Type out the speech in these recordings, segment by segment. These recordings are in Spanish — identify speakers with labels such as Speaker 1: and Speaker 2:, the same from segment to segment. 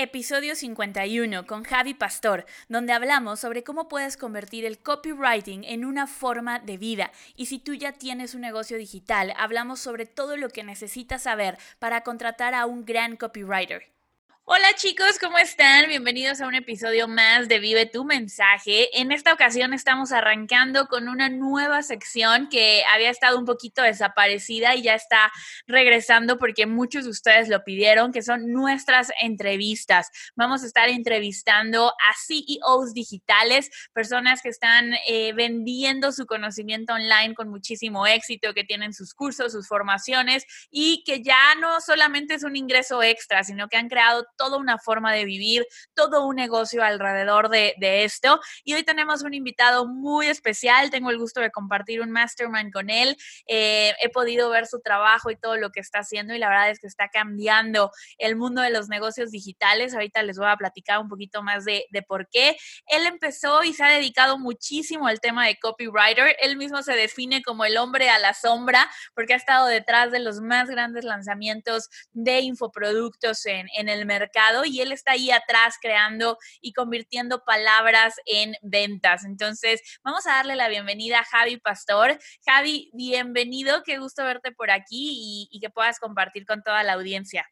Speaker 1: Episodio 51 con Javi Pastor, donde hablamos sobre cómo puedes convertir el copywriting en una forma de vida. Y si tú ya tienes un negocio digital, hablamos sobre todo lo que necesitas saber para contratar a un gran copywriter. Hola chicos, ¿cómo están? Bienvenidos a un episodio más de Vive tu mensaje. En esta ocasión estamos arrancando con una nueva sección que había estado un poquito desaparecida y ya está regresando porque muchos de ustedes lo pidieron, que son nuestras entrevistas. Vamos a estar entrevistando a CEOs digitales, personas que están eh, vendiendo su conocimiento online con muchísimo éxito, que tienen sus cursos, sus formaciones y que ya no solamente es un ingreso extra, sino que han creado toda una forma de vivir, todo un negocio alrededor de, esto. Y hoy tenemos un invitado muy especial, tengo el gusto de compartir un mastermind con él. Eh, he podido ver su trabajo y todo lo que está haciendo y la verdad es que está cambiando el mundo de los negocios digitales. Ahorita les voy a platicar un poquito más de, de por qué. Él empezó y se ha dedicado muchísimo al tema de copywriter. Él mismo se define como el hombre a la sombra porque ha estado detrás de los más grandes lanzamientos de infoproductos en, en el mercado y él está ahí atrás creando y convirtiendo palabras en ventas. Entonces, vamos a darle la bienvenida a Javi Pastor. Javi, bienvenido, qué gusto verte por aquí y, que puedas compartir con toda la audiencia.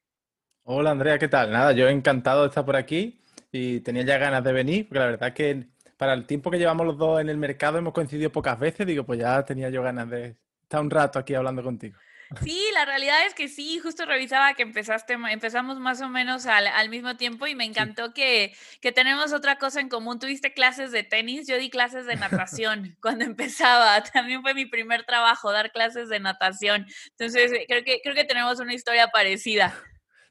Speaker 2: Hola Andrea, ¿qué tal? Nada, yo encantado de estar por aquí y tenía ya ganas de venir, porque la verdad es que para el tiempo que llevamos los dos en el mercado hemos coincidido pocas veces, digo, pues ya tenía yo ganas de estar un rato aquí hablando contigo.
Speaker 1: Sí, la realidad es que sí, justo revisaba que empezaste, empezamos más o menos al, mismo tiempo y me encantó que, que, tenemos otra cosa en común. Tuviste clases de tenis, yo di clases de natación cuando empezaba. También fue mi primer trabajo, dar clases de natación. Entonces, creo que, creo que tenemos una historia parecida.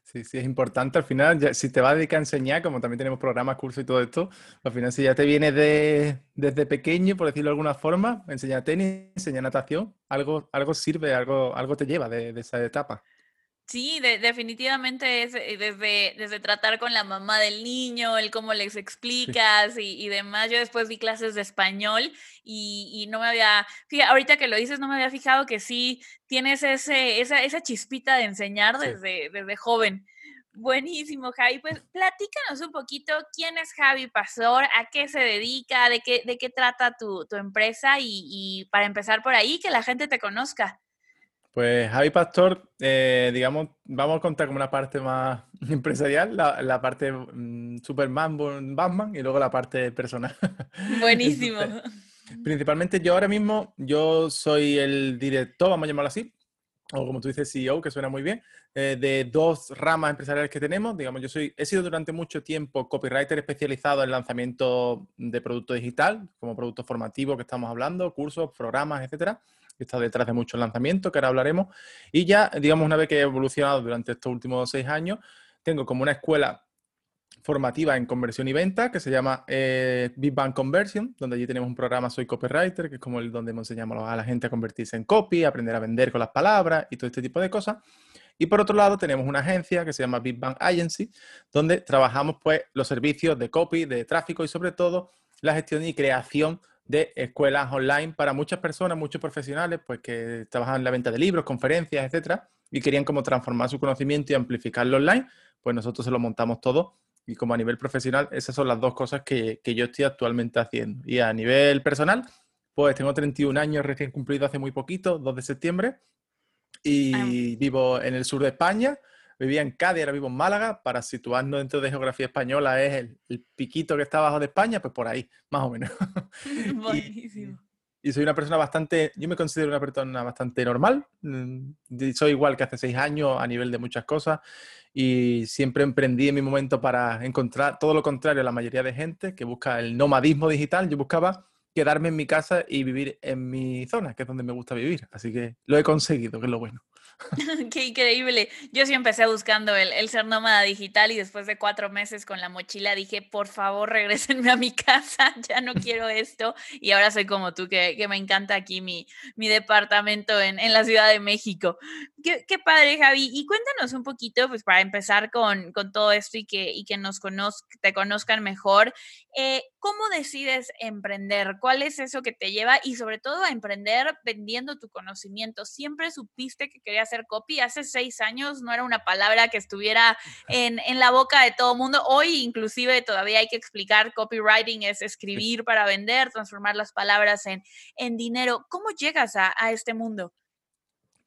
Speaker 2: Sí, sí, es importante. Al final, si te vas a dedicar a enseñar, como también tenemos programas, cursos y todo esto, al final, si ya te viene de, desde pequeño, por decirlo de alguna forma, enseñar tenis, enseñar natación, algo, algo sirve, algo, algo te lleva de, esa etapa.
Speaker 1: Sí, definitivamente es eh, desde, desde tratar con la mamá del niño, el cómo les explicas y, y, demás. Yo después di clases de español y, y no me había, fíjate, ahorita que lo dices, no me había fijado que sí tienes ese, esa, esa chispita de enseñar desde, desde joven. Buenísimo, Javi. Pues platícanos un poquito quién es Javi Pastor, a qué se dedica, de qué, de qué trata tu, tu empresa y, y para empezar por ahí, que la gente te conozca.
Speaker 2: Pues Javi Pastor, eh, digamos, vamos a contar como una parte más empresarial, la, parte mm, Superman, Batman y luego la parte personal.
Speaker 1: Buenísimo.
Speaker 2: principalmente yo ahora mismo, yo soy el director, vamos a llamarlo así, o como tú dices, CEO, que suena muy bien, eh, de dos ramas empresariales que tenemos. Digamos, yo soy, he sido durante mucho tiempo copywriter especializado en lanzamiento de producto digital, como producto formativo que estamos hablando, cursos, programas, etcétera que está detrás de muchos lanzamientos, que ahora hablaremos. Y ya, digamos, una vez que he evolucionado durante estos últimos seis años, tengo como una escuela formativa en conversión y venta que se llama eh, Big Bang Conversion, donde allí tenemos un programa Soy Copywriter, que es como el donde enseñamos a la gente a convertirse en copy, aprender a vender con las palabras y todo este tipo de cosas. Y por otro lado tenemos una agencia que se llama Big Bang Agency, donde trabajamos pues los servicios de copy, de tráfico y sobre todo la gestión y creación de escuelas online para muchas personas, muchos profesionales, pues que trabajan en la venta de libros, conferencias, etcétera, y querían como transformar su conocimiento y amplificarlo online, pues nosotros se lo montamos todo. Y como a nivel profesional, esas son las dos cosas que, yo estoy actualmente haciendo. Y a nivel personal, pues tengo 31 años recién cumplido hace muy poquito, 2 de septiembre, y vivo en el sur de España, vivía en Cádiz, ahora vivo en Málaga, para situarnos dentro de geografía española es el, piquito que está abajo de España, pues por ahí, más o menos. Buenísimo. Y, soy una persona bastante, yo me considero una persona bastante normal, mm, soy igual que hace seis años a nivel de muchas cosas y siempre emprendí en mi momento para encontrar todo lo contrario a la mayoría de gente que busca el nomadismo digital, yo buscaba quedarme en mi casa y vivir en mi zona, que es donde me gusta vivir. Así que lo he conseguido, que es lo bueno.
Speaker 1: Qué increíble. Yo sí empecé buscando el, ser nómada digital y después de cuatro meses con la mochila dije, por favor, regresenme a mi casa, ya no quiero esto. Y ahora soy como tú, que, me encanta aquí mi, mi departamento en, la Ciudad de México. Qué, padre, Javi. Y cuéntanos un poquito, pues para empezar con, todo esto y que, y que nos te conozcan mejor, eh, ¿cómo decides emprender? ¿Cuál es eso que te lleva y sobre todo a emprender vendiendo tu conocimiento? ¿Siempre supiste que querías hacer copy. Hace seis años no era una palabra que estuviera en, la boca de todo mundo. Hoy inclusive todavía hay que explicar, copywriting es escribir para vender, transformar las palabras en, en dinero. ¿Cómo llegas a, este mundo?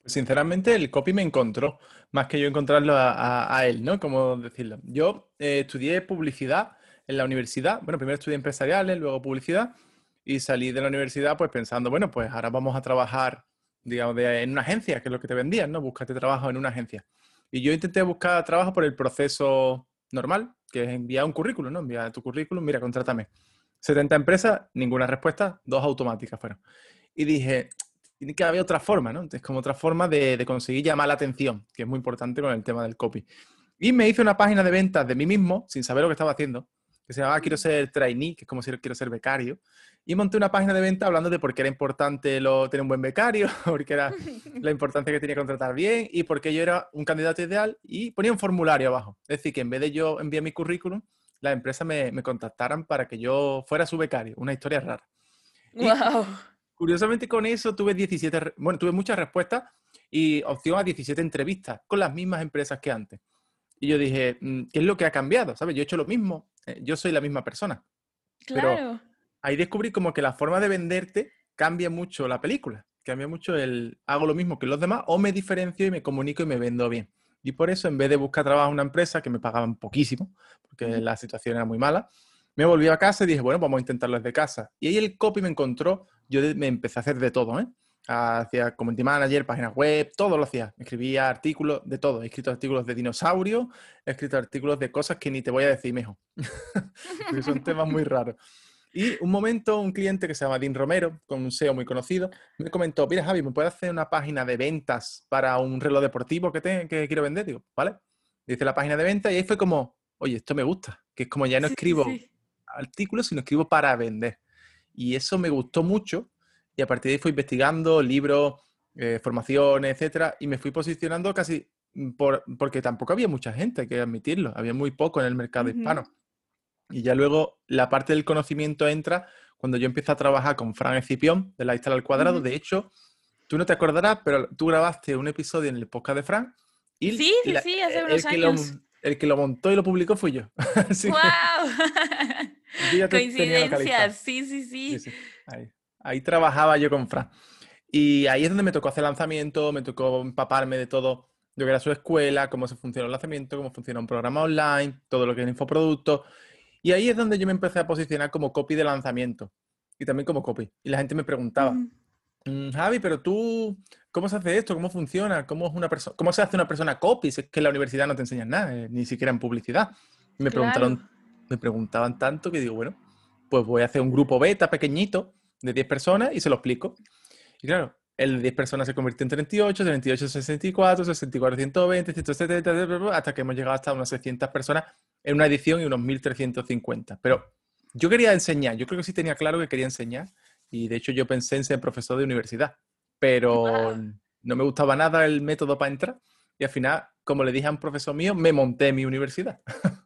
Speaker 2: Pues sinceramente el copy me encontró, más que yo encontrarlo a, él, ¿no? Como decirlo. Yo eh, estudié publicidad en la universidad. Bueno, primero estudié empresariales, luego publicidad y salí de la universidad pues pensando, bueno, pues ahora vamos a trabajar, digamos, en una agencia, que es lo que te vendían, ¿no? Búscate trabajo en una agencia. Y yo intenté buscar trabajo por el proceso normal, que es enviar un currículum, ¿no? Enviar tu currículum, mira, contrátame. 70 empresas, ninguna respuesta, dos automáticas fueron. Y dije, tiene que haber otra forma, ¿no? Es como otra forma de, de, conseguir llamar la atención, que es muy importante con el tema del copy. Y me hice una página de ventas de mí mismo, sin saber lo que estaba haciendo, que se llamaba Quiero ser trainee, que es como si quiero ser becario. Y monté una página de venta hablando de por qué era importante lo, tener un buen becario, porque era la importancia que tenía contratar bien y por qué yo era un candidato ideal. Y ponía un formulario abajo. Es decir, que en vez de yo enviar mi currículum, las empresas me, me contactaran para que yo fuera su becario. Una historia rara.
Speaker 1: Wow.
Speaker 2: curiosamente con eso tuve 17, bueno, tuve muchas respuestas y opción a 17 entrevistas con las mismas empresas que antes. Y yo dije, mm, ¿qué es lo que ha cambiado? ¿Sabes? Yo he hecho lo mismo, eh, yo soy la misma persona.
Speaker 1: Claro.
Speaker 2: Pero ahí descubrí como que la forma de venderte cambia mucho la película, cambia mucho el hago lo mismo que los demás o me diferencio y me comunico y me vendo bien. Y por eso, en vez de buscar trabajo en una empresa que me pagaban poquísimo, porque la situación era muy mala, me volví a casa y dije, bueno, vamos a intentarlo desde casa. Y ahí el copy me encontró, yo me empecé a hacer de todo, ¿eh? hacía community manager, páginas web, todo lo hacía. Escribía artículos de todo. He escrito artículos de dinosaurios, he escrito artículos de cosas que ni te voy a decir mejor. Porque son temas muy raros. Y un momento, un cliente que se llama Dean Romero, con un SEO muy conocido, me comentó, mira Javi, ¿me puedes hacer una página de ventas para un reloj deportivo que, te, que quiero vender? Digo, vale. Dice la página de venta y ahí fue como, oye, esto me gusta, que es como ya no escribo artículos, sino escribo para vender. Y eso me gustó mucho y a partir de ahí fui investigando libros, eh, formaciones, etcétera, y me fui posicionando casi por, porque tampoco había mucha gente, hay que admitirlo, había muy poco en el mercado hispano. Y ya luego la parte del conocimiento entra cuando yo empiezo a trabajar con Fran Escipión de la Instala al Cuadrado. De hecho, tú no te acordarás, pero tú grabaste un episodio en el podcast de Fran.
Speaker 1: Y sí, sí, sí, hace unos años.
Speaker 2: el que lo montó y lo publicó fui yo.
Speaker 1: ¡Wow! Coincidencias, sí, sí, sí. sí, sí.
Speaker 2: Ahí. Ahí trabajaba yo con Fran. Y ahí es donde me tocó hacer lanzamiento, me tocó empaparme de todo lo que era su escuela, cómo se funciona el lanzamiento, cómo funciona un programa online, todo lo que es infoproducto. Y ahí es donde yo me empecé a posicionar como copy de lanzamiento y también como copy. Y la gente me preguntaba, mm, Javi, pero tú, ¿cómo se hace esto? ¿Cómo funciona? ¿Cómo, es una ¿Cómo se hace una persona copy? Si es que en la universidad no te enseñan nada, eh, ni siquiera en publicidad. me, preguntaron, me preguntaban tanto que digo, bueno, pues voy a hacer un grupo beta pequeñito de 10 personas y se lo explico. Y claro, el de 10 personas se convirtió en 38, 38 en 64, 64 120, 170, hasta que hemos llegado hasta unas 600 personas en una edición y unos 1350. Pero yo quería enseñar, yo creo que sí tenía claro que quería enseñar y de hecho yo pensé en ser profesor de universidad, pero no me gustaba nada el método para entrar y al final, como le dije a un profesor mío, me monté mi universidad.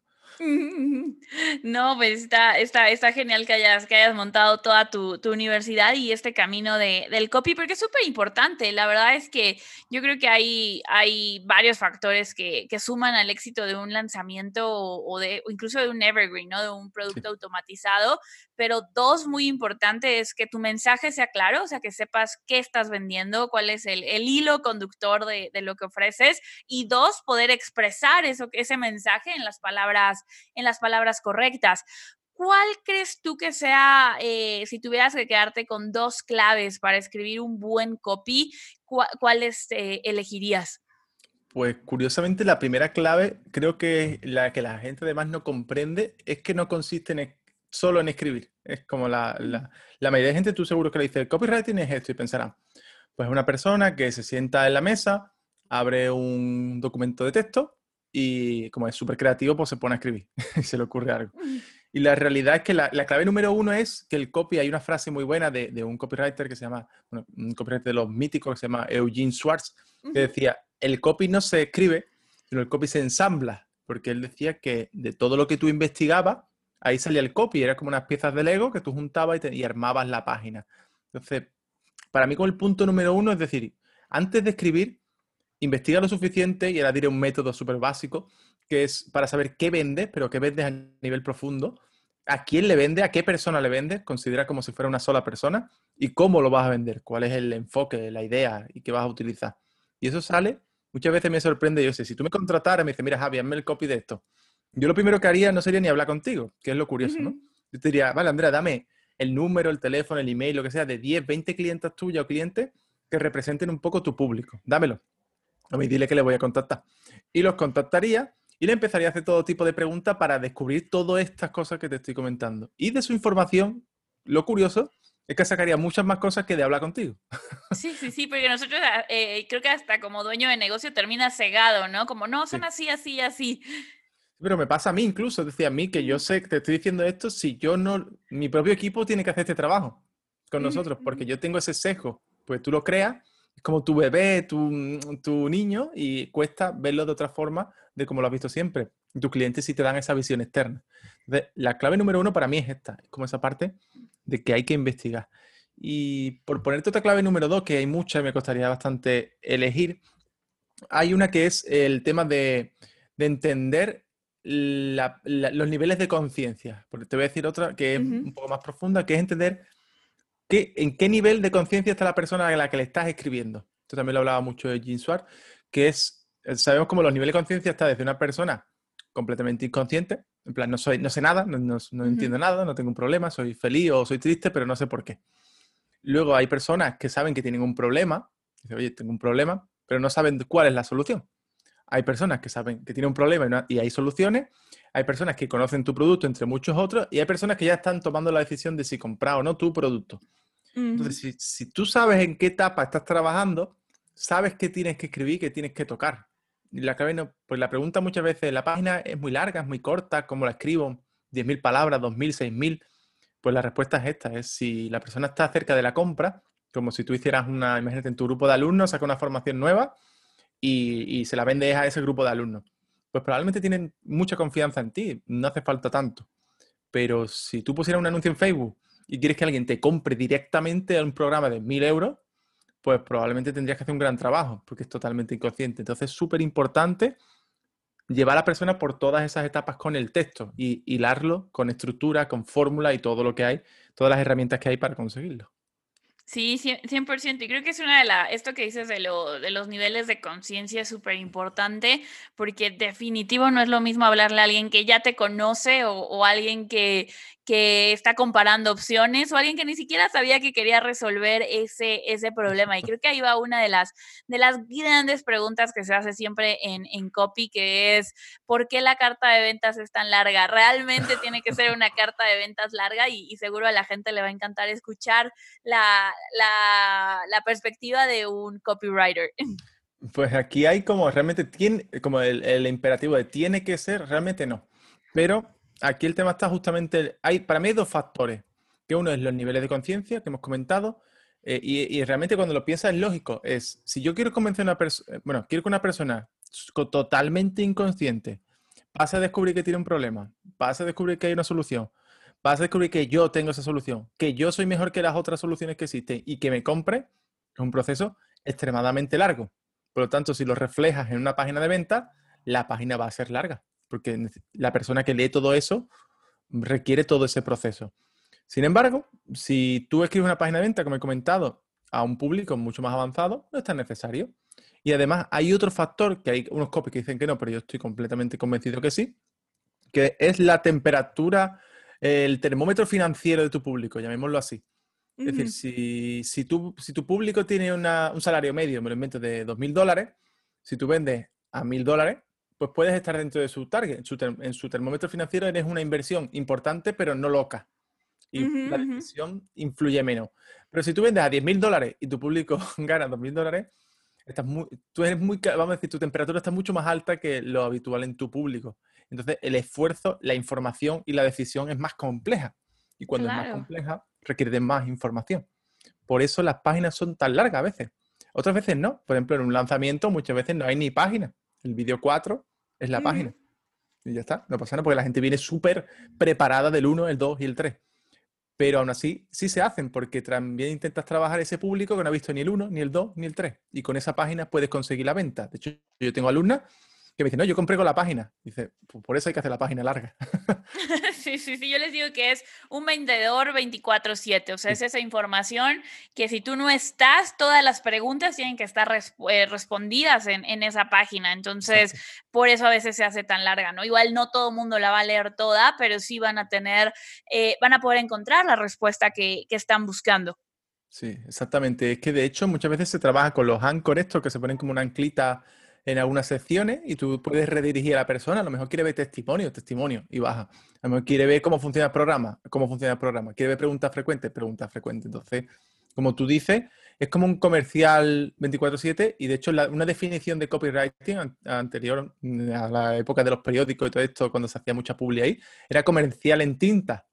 Speaker 1: No, pues está, está, está genial que hayas, que hayas montado toda tu, universidad y este camino de, del copy, porque es súper importante. La verdad es que yo creo que hay, hay varios factores que, suman al éxito de un lanzamiento o, de, incluso de un evergreen, ¿no? De un producto automatizado, pero dos muy importantes es que tu mensaje sea claro, o sea, que sepas qué estás vendiendo, cuál es el, hilo conductor de, lo que ofreces, y dos, poder expresar eso, ese mensaje en las palabras, en las palabras correctas. ¿Cuál crees tú que sea, eh, si tuvieras que quedarte con dos claves para escribir un buen copy, cuáles eh, elegirías?
Speaker 2: Pues curiosamente la primera clave, creo que la que la gente además no comprende, es que no consiste en solo en escribir. Es como la, la, mayoría de gente, tú seguro que le dice, copywriting es esto y pensará, pues una persona que se sienta en la mesa, abre un documento de texto y como es súper creativo, pues se pone a escribir y se le ocurre algo. Y la realidad es que la, clave número uno es que el copy, hay una frase muy buena de, de un copywriter que se llama, un copywriter de los míticos que se llama Eugene Schwartz, que decía, el copy no se escribe, sino el copy se ensambla, porque él decía que de todo lo que tú investigabas, ahí salía el copy, era como unas piezas de Lego que tú juntabas y, armabas la página. Entonces, para mí como el punto número uno es decir, antes de escribir, investiga lo suficiente y ahora diré un método súper básico, que es para saber qué vendes, pero qué vendes a nivel profundo, a quién le vende, a qué persona le vende, considera como si fuera una sola persona y cómo lo vas a vender, cuál es el enfoque, la idea y qué vas a utilizar. Y eso sale, muchas veces me sorprende, yo sé, si tú me contrataras, me dices, mira Javi, hazme el copy de esto. Yo lo primero que haría no sería ni hablar contigo, que es lo curioso, ¿no? Yo te diría, vale, Andrea, dame el número, el teléfono, el email, lo que sea, de 10, 20 clientes tuyas o clientes que representen un poco tu público. Dámelo. A mí dile que le voy a contactar. Y los contactaría y le empezaría a hacer todo tipo de preguntas para descubrir todas estas cosas que te estoy comentando. Y de su información, lo curioso es que sacaría muchas más cosas que de hablar contigo.
Speaker 1: Sí, sí, sí, porque nosotros eh, creo que hasta como dueño de negocio termina cegado, ¿no? Como, no, son así, así, así.
Speaker 2: Pero me pasa a mí incluso, decía a mí que yo sé que te estoy diciendo esto si yo no, mi propio equipo tiene que hacer este trabajo con nosotros, porque yo tengo ese sesgo, pues tú lo creas, es como tu bebé, tu, tu niño, y cuesta verlo de otra forma de como lo has visto siempre. Tus clientes sí te dan esa visión externa. la clave número uno para mí es esta, es como esa parte de que hay que investigar. Y por ponerte otra clave número dos, que hay muchas y me costaría bastante elegir, hay una que es el tema de, de entender los niveles de conciencia. Porque te voy a decir otra que es un poco más profunda, que es entender que, en qué nivel de conciencia está la persona a la que le estás escribiendo. Esto también lo hablaba mucho de Jean Swart, que es, eh, sabemos cómo los niveles de conciencia está desde una persona completamente inconsciente, en plan, no, soy, no sé nada, no, entiendo nada, no tengo un problema, soy feliz o soy triste, pero no sé por qué. Luego hay personas que saben que tienen un problema, dicen, oye, tengo un problema, pero no saben cuál es la solución. Hay personas que saben que tienen un problema y, hay soluciones. Hay personas que conocen tu producto entre muchos otros y hay personas que ya están tomando la decisión de si comprar o no tu producto. Entonces, si, tú sabes en qué etapa estás trabajando, sabes qué tienes que escribir, qué tienes que tocar. Y la pues la pregunta muchas veces, la página es muy larga, es muy corta, ¿cómo la escribo? 10.000 palabras, 2.000, 6.000. Pues la respuesta es esta, es si la persona está cerca de la compra, como si tú hicieras una, imagínate en tu grupo de alumnos, saca una formación nueva, y, se la vendes a ese grupo de alumnos. Pues probablemente tienen mucha confianza en ti, no hace falta tanto. Pero si tú pusieras un anuncio en Facebook y quieres que alguien te compre directamente a un programa de 1000 euros, pues probablemente tendrías que hacer un gran trabajo, porque es totalmente inconsciente. Entonces es súper importante llevar a la persona por todas esas etapas con el texto y hilarlo con estructura, con fórmula y todo lo que hay, todas las herramientas que hay para conseguirlo.
Speaker 1: Sí, 100%. Y creo que es una de las, esto que dices de, lo, de los niveles de conciencia es súper importante, porque definitivo no es lo mismo hablarle a alguien que ya te conoce o, o alguien que, que está comparando opciones o alguien que ni siquiera sabía que quería resolver ese, ese problema. Y creo que ahí va una de las, de las grandes preguntas que se hace siempre en, en copy, que es, ¿por qué la carta de ventas es tan larga? Realmente tiene que ser una carta de ventas larga y, seguro a la gente le va a encantar escuchar la, la, perspectiva de un copywriter.
Speaker 2: Pues aquí hay como realmente tiene, como el imperativo de tiene que ser, realmente no. Pero aquí el tema está justamente, hay, para mí dos factores, que uno es los niveles de conciencia que hemos comentado, eh, y, realmente cuando lo piensas es lógico, es, si yo quiero convencer a una persona, eh, bueno, quiero que una persona totalmente inconsciente pase a descubrir que tiene un problema, pase a descubrir que hay una solución, pase a descubrir que yo tengo esa solución, que yo soy mejor que las otras soluciones que existen y que me compre, es un proceso extremadamente largo. Por lo tanto, si lo reflejas en una página de venta, la página va a ser larga porque la persona que lee todo eso requiere todo ese proceso. Sin embargo, si tú escribes una página de venta, como he comentado, a un público mucho más avanzado, no es tan necesario. Y además hay otro factor, que hay unos copies que dicen que no, pero yo estoy completamente convencido que sí, que es la temperatura, el termómetro financiero de tu público, llamémoslo así. Es decir, si, si, tu, si tu público tiene un salario medio, me lo invento, de 2.000 dólares, si tú vendes a 1.000 dólares, pues puedes estar dentro de su target. En su, termómetro financiero eres una inversión importante, pero no loca. Y la decisión influye menos. Pero si tú vendes a 10 mil dólares y tu público gana 2 mil dólares, estás muy, tú eres muy, vamos a decir, tu temperatura está mucho más alta que lo habitual en tu público. Entonces, el esfuerzo, la información y la decisión es más compleja. Y cuando es más compleja, requiere de más información. Por eso las páginas son tan largas a veces. Otras veces no. Por ejemplo, en un lanzamiento muchas veces no hay ni página. El vídeo 4 es la página. Y ya está, no pasa nada porque la gente viene súper preparada del 1, el 2 y el 3. pero aún así sí se hacen porque también intentas trabajar ese público que no ha visto ni el 1, ni el 2, ni el 3. Y con esa página puedes conseguir la venta. De hecho, yo tengo alumnas que me dicen, no, yo compré con la página. Dice, pues por eso hay que hacer la página larga.
Speaker 1: sí, sí, sí, yo les digo que es un vendedor 24/7, o sea, es esa información que si tú no estás, todas las preguntas tienen que estar eh, respondidas en, en, esa página. Entonces, por eso a veces se hace tan larga, ¿no? Igual no todo el mundo la va a leer toda, pero sí van a tener, eh, van a poder encontrar la respuesta que, que están buscando.
Speaker 2: Sí, exactamente. Es que de hecho muchas veces se trabaja con los anchors estos que se ponen como una anclita en algunas secciones y tú puedes redirigir a la persona. A lo mejor quiere ver testimonio, testimonio y baja. A lo mejor quiere ver cómo funciona el programa, cómo funciona el programa. Quiere ver preguntas frecuentes, preguntas frecuentes. Entonces, como tú dices, es como un comercial 24/7 y de hecho una definición de copywriting anterior a la época de los periódicos y todo esto, cuando se hacía mucha publi ahí, era comercial en tinta.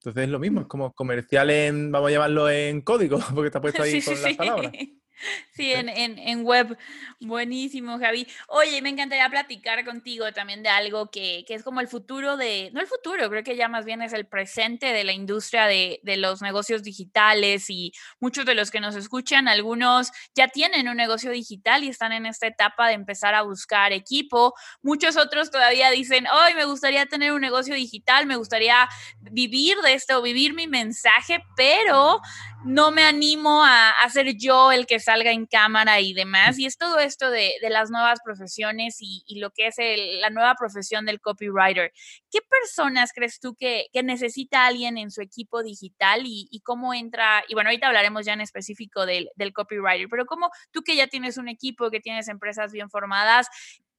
Speaker 2: Entonces es lo mismo, es como comercial en, vamos a llamarlo en código, porque está puesto ahí con las palabras.
Speaker 1: Sí, en, en, web. Buenísimo, Javi. Oye, me encantaría platicar contigo también de algo que, que, es como el futuro de, no el futuro, creo que ya más bien es el presente de la industria de, de, los negocios digitales y muchos de los que nos escuchan, algunos ya tienen un negocio digital y están en esta etapa de empezar a buscar equipo. Muchos otros todavía dicen, hoy me gustaría tener un negocio digital, me gustaría vivir de esto, vivir mi mensaje, pero no me animo a, a ser yo el que salga en cámara y demás. Y es todo esto de, las nuevas profesiones y, lo que es la nueva profesión del copywriter. ¿Qué personas crees tú que, necesita alguien en su equipo digital y, cómo entra? Y bueno, ahorita hablaremos ya en específico del, copywriter, pero cómo tú que ya tienes un equipo, que tienes empresas bien formadas,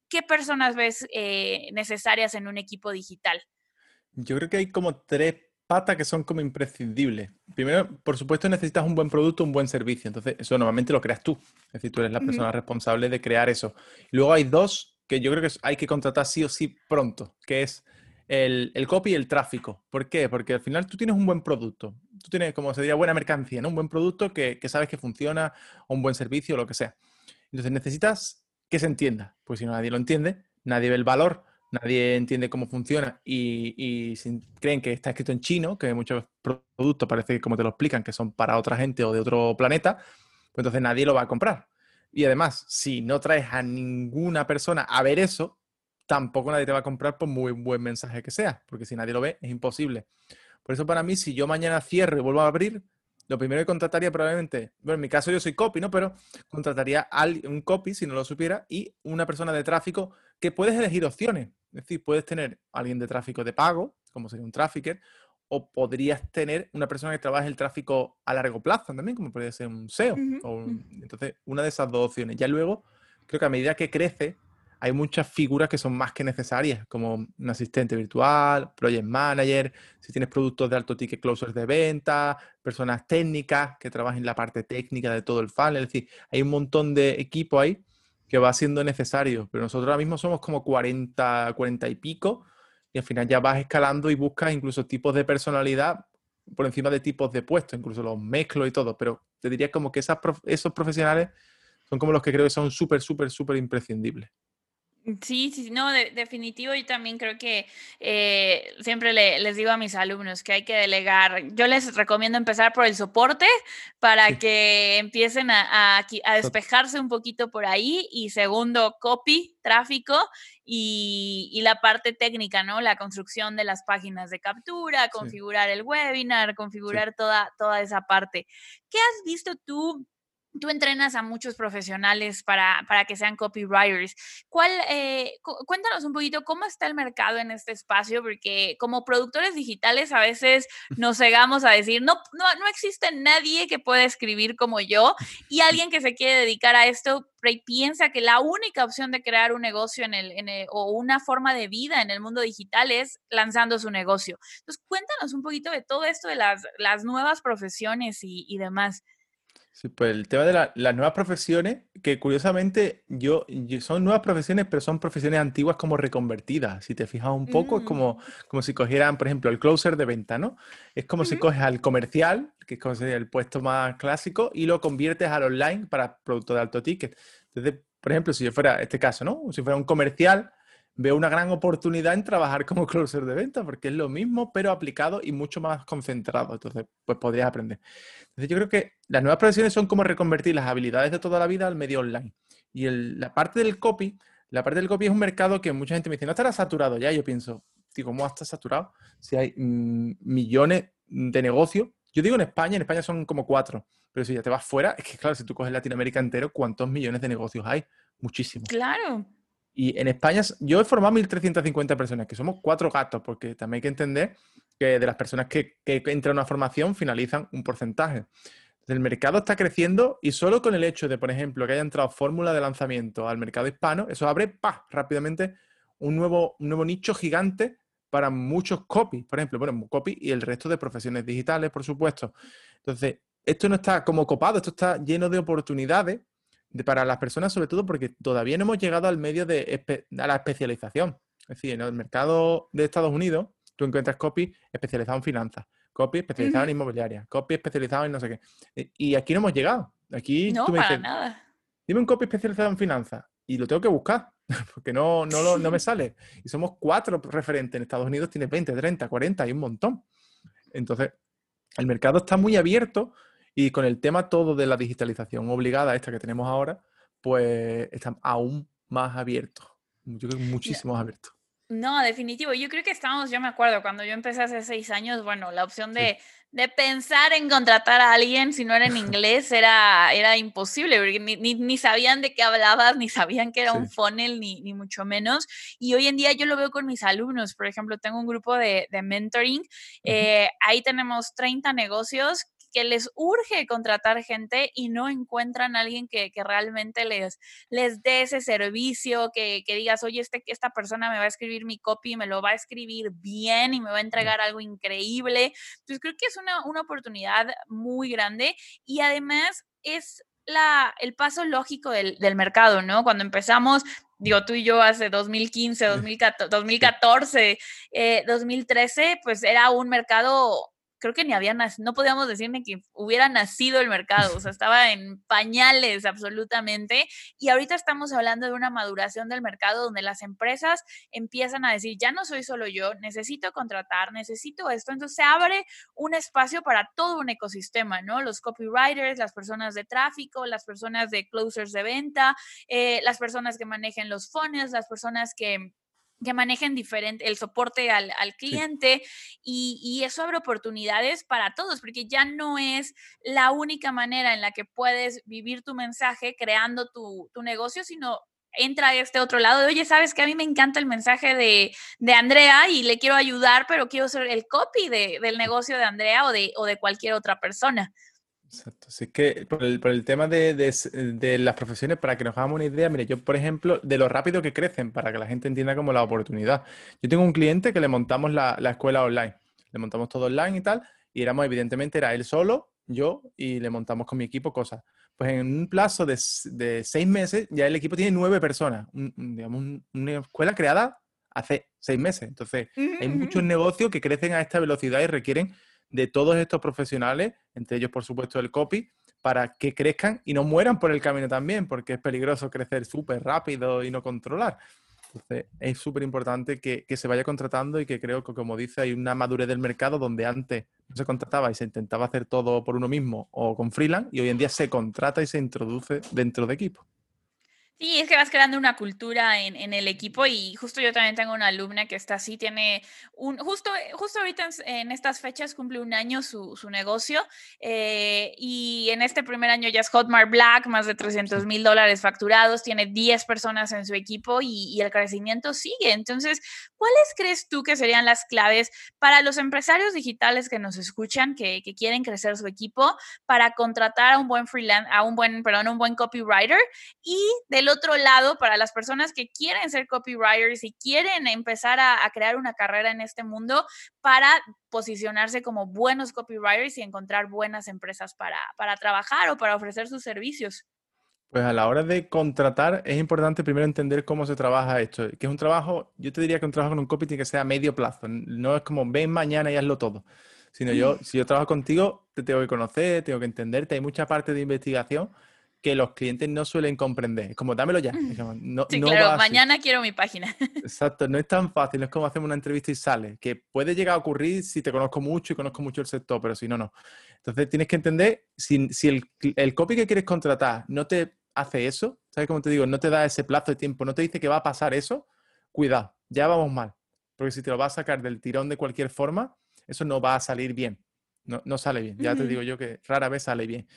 Speaker 1: ¿qué personas ves eh, necesarias en un equipo digital?
Speaker 2: Yo creo que hay como tres patas que son como imprescindibles. Primero, por supuesto, necesitas un buen producto, un buen servicio. Entonces, eso normalmente lo creas tú. Es decir, tú eres la persona responsable de crear eso. luego hay dos que yo creo que hay que contratar sí o sí pronto, que es el, copy y el tráfico. ¿Por qué? Porque al final tú tienes un buen producto. Tú tienes, como se diría, buena mercancía, ¿no? Un buen producto que, que sabes que funciona, o un buen servicio, o lo que sea. Entonces necesitas que se entienda. Pues si no nadie lo entiende, nadie ve el valor nadie entiende cómo funciona y, creen que está escrito en chino, que muchos productos parece que como te lo explican, que son para otra gente o de otro planeta, pues entonces nadie lo va a comprar. Y además, si no traes a ninguna persona a ver eso, tampoco nadie te va a comprar por muy buen mensaje que sea, porque si nadie lo ve, es imposible. Por eso para mí, si yo mañana cierro y vuelvo a abrir, lo primero que contrataría probablemente, bueno, en mi caso yo soy copy, ¿no? Pero contrataría a un copy, si no lo supiera, y una persona de tráfico que puedes elegir opciones. Es decir, puedes tener alguien de tráfico de pago, como sería un trafficker, o podrías tener una persona que trabaje el tráfico a largo plazo también, como podría ser un SEO. entonces, una de esas dos opciones. Ya luego, creo que a medida que crece, hay muchas figuras que son más que necesarias, como un asistente virtual, project manager, si tienes productos de alto ticket closers de venta, personas técnicas que trabajen la parte técnica de todo el funnel. Es decir, hay un montón de equipo ahí que va siendo necesario, pero nosotros ahora mismo somos como 40, 40 y pico, y al final ya vas escalando y buscas incluso tipos de personalidad por encima de tipos de puestos, incluso los mezclo y todo, pero te diría como que esas, esos profesionales son como los que creo que son súper, súper, súper imprescindibles.
Speaker 1: Sí, sí, no, de, definitivo. Yo también creo que eh, siempre les digo a mis alumnos que hay que delegar. Yo les recomiendo empezar por el soporte para que empiecen a, a, despejarse un poquito por ahí. Y segundo, copy, tráfico y, y, la parte técnica, ¿no? La construcción de las páginas de captura, configurar el webinar, configurar toda, toda esa parte. ¿Qué has visto tú? Tú entrenas a muchos profesionales para, para que sean copywriters. ¿Cuál, eh, cuéntanos un poquito cómo está el mercado en este espacio, porque como productores digitales a veces nos cegamos a decir, no, no, no existe nadie que pueda escribir como yo y alguien que se quiere dedicar a esto piensa que la única opción de crear un negocio en el, en o una forma de vida en el mundo digital es lanzando su negocio. Entonces, cuéntanos un poquito de todo esto de las, las nuevas profesiones y, y demás.
Speaker 2: Sí, pues el tema de las nuevas profesiones, que curiosamente yo, son nuevas profesiones, pero son profesiones antiguas como reconvertidas. Si te fijas un poco, es mm. como, como si cogieran, por ejemplo, el closer de venta, ¿no? Es como si coges al comercial, que es como el puesto más clásico, y lo conviertes al online para productos de alto ticket. Entonces, por ejemplo, si yo fuera este caso, ¿no? Si fuera un comercial, veo una gran oportunidad en trabajar como closer de venta, porque es lo mismo, pero aplicado y mucho más concentrado. Entonces, pues podrías aprender. Entonces, yo creo que las nuevas profesiones son como reconvertir las habilidades de toda la vida al medio online. Y la parte del copy, la parte del copy es un mercado que mucha gente me dice, no estará saturado ya. Yo pienso, tío, ¿cómo está saturado? Si hay mm, millones de negocios. Yo digo en España, en España son como cuatro, pero si ya te vas fuera, es que claro, si tú coges Latinoamérica entero, ¿cuántos millones de negocios hay? Muchísimos.
Speaker 1: Claro.
Speaker 2: Y en España, yo he formado 1.350 personas, que somos cuatro gatos, porque también hay que entender que de las personas que, entran a una formación finalizan un porcentaje. El mercado está creciendo y solo con el hecho de, por ejemplo, que haya entrado fórmula de lanzamiento al mercado hispano, eso abre ¡pah! rápidamente un nuevo, un nuevo nicho gigante para muchos copies, por ejemplo, bueno, copy y el resto de profesiones digitales, por supuesto. Entonces, esto no está como copado, esto está lleno de oportunidades para las personas, sobre todo porque todavía no hemos llegado al medio de a la especialización. Es decir, en el mercado de Estados Unidos, tú encuentras copy especializado en finanzas, copy especializado en inmobiliaria, copy especializado en no sé qué. Y aquí no hemos llegado. Aquí
Speaker 1: no, tú me para nada.
Speaker 2: Dime un copy especializado en finanzas y lo tengo que buscar porque no, no, no me sale. Y somos cuatro referentes. En Estados Unidos tiene 20, 30, 40, hay un montón. Entonces, el mercado está muy abierto y con el tema todo de la digitalización obligada, esta que tenemos ahora, pues está aún más abierto. Yo creo que muchísimo más abierto.
Speaker 1: No, definitivo. Yo creo que estamos, yo me acuerdo, cuando yo empecé hace seis años, bueno, la opción de, de pensar en contratar a alguien si no era en inglés era, era imposible, porque ni, ni, sabían de qué hablabas, ni sabían que era un funnel, ni, ni, mucho menos. Y hoy en día yo lo veo con mis alumnos. Por ejemplo, tengo un grupo de, de mentoring. Eh, ahí tenemos 30 negocios que les urge contratar gente y no encuentran a alguien que, realmente les, les dé ese servicio, que, digas, oye, este, esta persona me va a escribir mi copy, me lo va a escribir bien y me va a entregar algo increíble. Entonces creo que es una, una oportunidad muy grande y además es la, el paso lógico del, del, mercado, ¿no? Cuando empezamos, digo, tú y yo hace 2015, 2014, 2014 2013, pues era un mercado creo que ni había no podíamos decir ni que hubiera nacido el mercado, o sea, estaba en pañales absolutamente. Y ahorita estamos hablando de una maduración del mercado donde las empresas empiezan a decir, ya no soy solo yo, necesito contratar, necesito esto. Entonces se abre un espacio para todo un ecosistema, ¿no? Los copywriters, las personas de tráfico, las personas de closers de venta, eh, las personas que manejen los funnels, las personas que que manejen diferente el soporte al, cliente y, eso abre oportunidades para todos, porque ya no es la única manera en la que puedes vivir tu mensaje creando tu, negocio, sino entra este otro lado de, oye, sabes que a mí me encanta el mensaje de, Andrea y le quiero ayudar, pero quiero ser el copy del negocio de Andrea o de, o de cualquier otra persona.
Speaker 2: Exacto. Así que por el, por el tema de, de, las profesiones, para que nos hagamos una idea, mire, yo, por ejemplo, de lo rápido que crecen, para que la gente entienda como la oportunidad. Yo tengo un cliente que le montamos la, la escuela online, le montamos todo online y tal, y éramos, evidentemente, era él solo, yo, y le montamos con mi equipo cosas. Pues en un plazo de, de seis meses, ya el equipo tiene nueve personas, digamos, una escuela creada hace seis meses. Entonces, hay muchos negocios que crecen a esta velocidad y requieren de todos estos profesionales, entre ellos, por supuesto, el copy, para que crezcan y no mueran por el camino también, porque es peligroso crecer súper rápido y no controlar. Entonces, es súper importante que, se vaya contratando y que creo que, como dice, hay una madurez del mercado donde antes no se contrataba y se intentaba hacer todo por uno mismo o con freelance y hoy en día se contrata y se introduce dentro de equipos.
Speaker 1: Sí, es que vas creando una cultura en, el equipo y justo yo también tengo una alumna que está así, tiene un, justo, justo ahorita en, estas fechas cumple un año su, negocio eh, y en este primer año ya es Hotmart Black, más de 300 mil dólares facturados, tiene 10 personas en su equipo y, el crecimiento sigue. Entonces, ¿cuáles crees tú que serían las claves para los empresarios digitales que nos escuchan, que, que quieren crecer su equipo, para contratar a un buen freelance, a un buen, perdón, un buen copywriter y de otro lado, para las personas que quieren ser copywriters y quieren empezar a, crear una carrera en este mundo para posicionarse como buenos copywriters y encontrar buenas empresas para, para trabajar o para ofrecer sus servicios?
Speaker 2: Pues a la hora de contratar es importante primero entender cómo se trabaja esto, que es un trabajo, yo te diría que un trabajo con un copy tiene que ser a medio plazo, no es como ven mañana y hazlo todo, sino yo, si yo trabajo contigo, te tengo que conocer, tengo que entenderte, hay mucha parte de investigación que los clientes no suelen comprender. Es como, dámelo ya.
Speaker 1: no, sí, claro, mañana quiero mi página.
Speaker 2: Exacto, no es tan fácil, no es como hacemos una entrevista y sale, que puede llegar a ocurrir si te conozco mucho y conozco mucho el sector, pero si no, no. Entonces tienes que entender, si, si el, el copy que quieres contratar no te hace eso, ¿sabes cómo te digo? No te da ese plazo de tiempo, no te dice que va a pasar eso, cuidado, ya vamos mal. Porque si te lo vas a sacar del tirón de cualquier forma, eso no va a salir bien. No, no sale bien. Ya te digo yo que rara vez sale bien.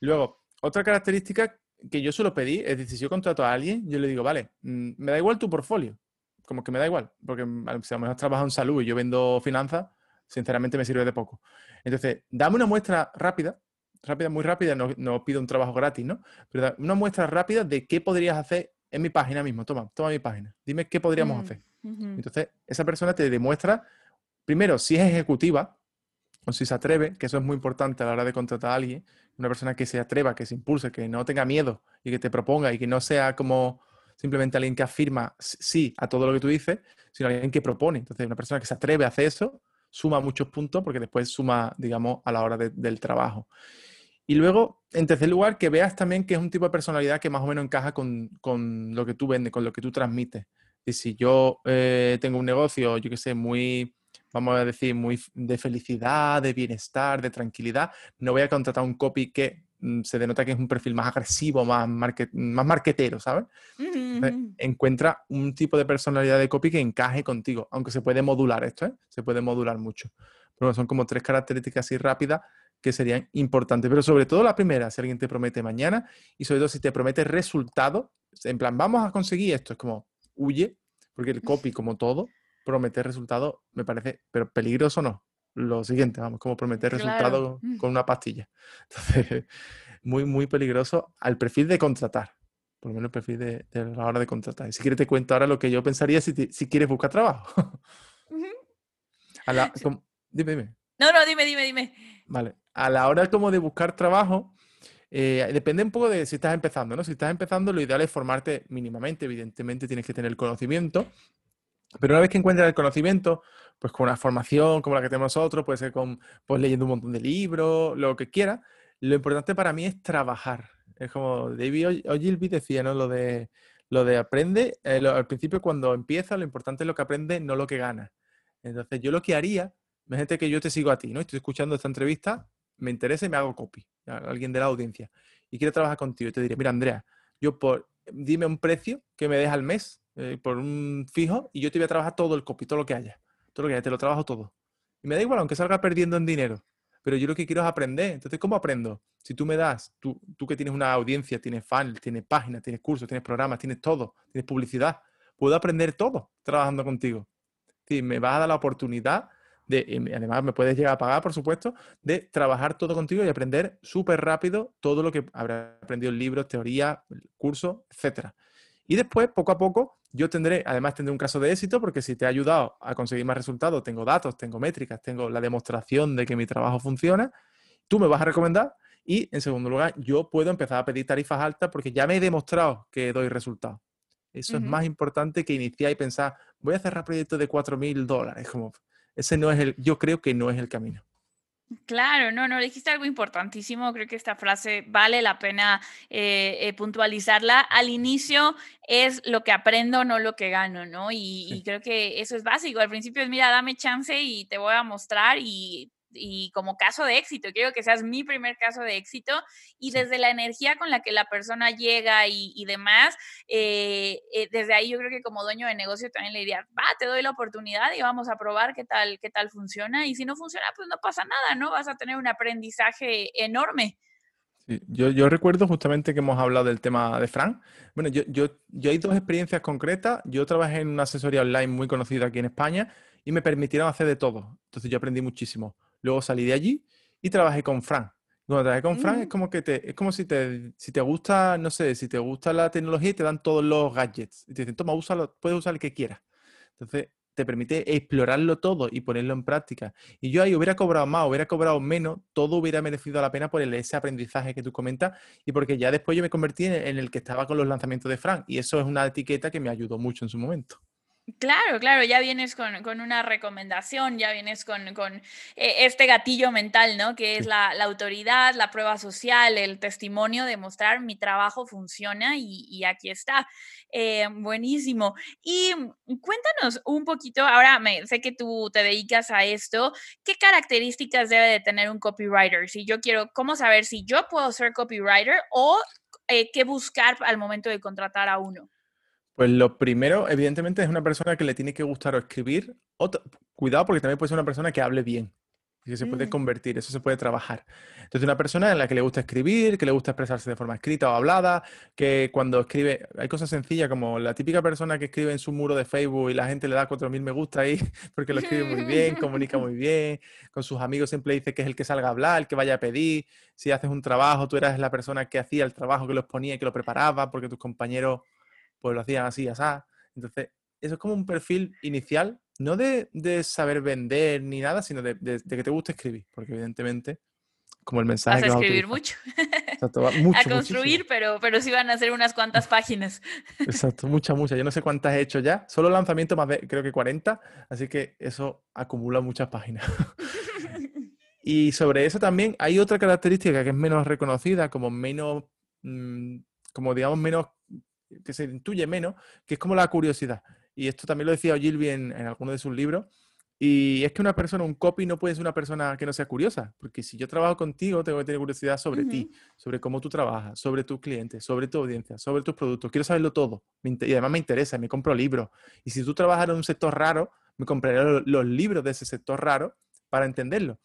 Speaker 2: Luego, otra característica que yo suelo pedir es decir, si yo contrato a alguien, yo le digo, vale, mm, me da igual tu portfolio. Como que me da igual, porque mm, si a lo mejor trabajo en salud y yo vendo finanzas, sinceramente me sirve de poco. Entonces, dame una muestra rápida, rápida, muy rápida, no, no pido un trabajo gratis, ¿no? Pero una muestra rápida de qué podrías hacer en mi página mismo. Toma, toma mi página. Dime qué podríamos mm, hacer. Entonces, esa persona te demuestra, primero, si es ejecutiva, o si se atreve, que eso es muy importante a la hora de contratar a alguien, una persona que se atreva, que se impulse, que no tenga miedo y que te proponga y que no sea como simplemente alguien que afirma sí a todo lo que tú dices, sino alguien que propone. Entonces, una persona que se atreve a hacer eso suma muchos puntos porque después suma, digamos, a la hora del trabajo. Y luego, en tercer lugar, que veas también que es un tipo de personalidad que más o menos encaja con, lo que tú vendes, con lo que tú transmites. Y si yo eh, tengo un negocio, yo que sé, muy vamos a decir, muy de felicidad, de bienestar, de tranquilidad, no voy a contratar un copy que mm, se denota que es un perfil más agresivo, más, más marquetero, ¿sabes? Encuentra un tipo de personalidad de copy que encaje contigo, aunque se puede modular esto, ¿eh? Se puede modular mucho. Pero son como tres características así rápidas que serían importantes. Pero sobre todo la primera, si alguien te promete mañana y sobre todo si te promete resultado, en plan, vamos a conseguir esto, es como, huye, porque el copy, como todo, prometer resultados me parece, pero peligroso no. Lo siguiente, vamos, como prometer resultados mm. con una pastilla. Entonces, muy, muy peligroso al perfil de contratar. Por lo menos el perfil de, la hora de contratar. Y si quieres te cuento ahora lo que yo pensaría si, si quieres buscar trabajo. dime, dime.
Speaker 1: No, no, dime, dime, dime.
Speaker 2: Vale. A la hora como de buscar trabajo, eh, depende un poco de si estás empezando, ¿no? Si estás empezando, lo ideal es formarte mínimamente. Evidentemente tienes que tener conocimiento. Pero una vez que encuentras el conocimiento, pues con una formación como la que tenemos nosotros, puede ser con, pues leyendo un montón de libros, lo que quiera, lo importante para mí es trabajar. Es como David Ogilvy decía, ¿no? Lo de, lo de aprende, eh, al principio cuando empieza, lo importante es lo que aprende, no lo que gana. Entonces yo lo que haría, imagínate que yo te sigo a ti, ¿no? Estoy escuchando esta entrevista, me interesa y me hago copy, a alguien de la audiencia, y quiero trabajar contigo, y te diré, mira Andrea, yo por, dime un precio que me deja al mes eh, por un fijo y yo te voy a trabajar todo el copy, todo lo que haya. Todo lo que haya, te lo trabajo todo. Y me da igual, aunque salga perdiendo en dinero. Pero yo lo que quiero es aprender. Entonces, ¿cómo aprendo? Si tú me das, tú, tú que tienes una audiencia, tienes fans, tienes páginas, tienes cursos, tienes programas, tienes todo, tienes publicidad, puedo aprender todo trabajando contigo. Sí, me vas a dar la oportunidad de, además me puedes llegar a pagar, por supuesto, de trabajar todo contigo y aprender súper rápido todo lo que habrá aprendido en libros, teoría, cursos, etcétera. Y después, poco a poco, yo tendré, además tendré un caso de éxito porque si te ha ayudado a conseguir más resultados, tengo datos, tengo métricas, tengo la demostración de que mi trabajo funciona, tú me vas a recomendar y en segundo lugar, yo puedo empezar a pedir tarifas altas porque ya me he demostrado que doy resultados. Eso es más importante que iniciar y pensar, voy a cerrar proyectos de 4.000 dólares. Como, ese no es el, yo creo que no es el camino.
Speaker 1: Claro, no, no, dijiste algo importantísimo. Creo que esta frase vale la pena eh, eh, puntualizarla. Al inicio es lo que aprendo, no lo que gano, ¿no? y, creo que eso es básico. Al principio es, mira, dame chance y te voy a mostrar y y como caso de éxito. Quiero que seas mi primer caso de éxito y desde la energía con la que la persona llega y, demás, eh, eh, desde ahí yo creo que como dueño de negocio también le diría, va, te doy la oportunidad y vamos a probar qué tal, qué tal funciona. Y si no funciona, pues no pasa nada, ¿no? Vas a tener un aprendizaje enorme.
Speaker 2: yo, yo, recuerdo justamente que hemos hablado del tema de Frank. Bueno, yo, yo, yo hay dos experiencias concretas. Yo trabajé en una asesoría online muy conocida aquí en España y me permitieron hacer de todo. Entonces yo aprendí muchísimo. Luego salí de allí y trabajé con Fran. Cuando trabajé con Fran es mm. como que te, es como si te, si te gusta, no sé, si te gusta la tecnología y te dan todos los gadgets. Y te dicen, toma, úsalo, puedes usar el que quieras. Entonces, te permite explorarlo todo y ponerlo en práctica. Y yo ahí hubiera cobrado más, hubiera cobrado menos, todo hubiera merecido la pena por el, ese aprendizaje que tú comentas y porque ya después yo me convertí en, el que estaba con los lanzamientos de Fran. Y eso es una etiqueta que me ayudó mucho en su momento.
Speaker 1: Claro, claro, ya vienes con, una recomendación, ya vienes con, eh, este gatillo mental, ¿no? Que es la, autoridad, la prueba social, el testimonio de mostrar mi trabajo funciona y, aquí está. Eh, buenísimo. Y cuéntanos un poquito, ahora me, sé que tú te dedicas a esto, ¿qué características debe de tener un copywriter? Si yo quiero, ¿cómo saber si yo puedo ser copywriter o eh, qué buscar al momento de contratar a uno?
Speaker 2: Pues lo primero, evidentemente, es una persona que le tiene que gustar o escribir. cuidado, porque también puede ser una persona que hable bien. Y que se puede mm. convertir, eso se puede trabajar. Entonces, una persona en la que le gusta escribir, que le gusta expresarse de forma escrita o hablada, que cuando escribe, hay cosas sencillas como la típica persona que escribe en su muro de Facebook y la gente le da 4.000 me gusta ahí porque lo escribe muy bien, comunica muy bien, con sus amigos siempre dice que es el que salga a hablar, el que vaya a pedir. Si haces un trabajo, tú eras la persona que hacía el trabajo, que lo exponía y que lo preparaba, porque tus compañeros pues lo hacían así, así. Entonces, eso es como un perfil inicial, no de, saber vender ni nada, sino de, que te guste escribir, porque evidentemente, como el mensaje...
Speaker 1: Vas a escribir mucho. a construir, pero, pero sí van a ser unas cuantas páginas.
Speaker 2: Exacto, muchas, muchas. Yo no sé cuántas he hecho ya. Solo lanzamiento más de, creo que 40, así que eso acumula muchas páginas. y sobre eso también hay otra característica que es menos reconocida, como menos, mm, como digamos, menos que se intuye menos, que es como la curiosidad. Y esto también lo decía Ogilvy en, en alguno de sus libros. Y es que una persona, un copy, no puede ser una persona que no sea curiosa, porque si yo trabajo contigo, tengo que tener curiosidad sobre ti, sobre cómo tú trabajas, sobre tus clientes, sobre tu audiencia, sobre tus productos. Quiero saberlo todo. Y además me interesa, me compro libros. Y si tú trabajas en un sector raro, me compraré los libros de ese sector raro para entenderlo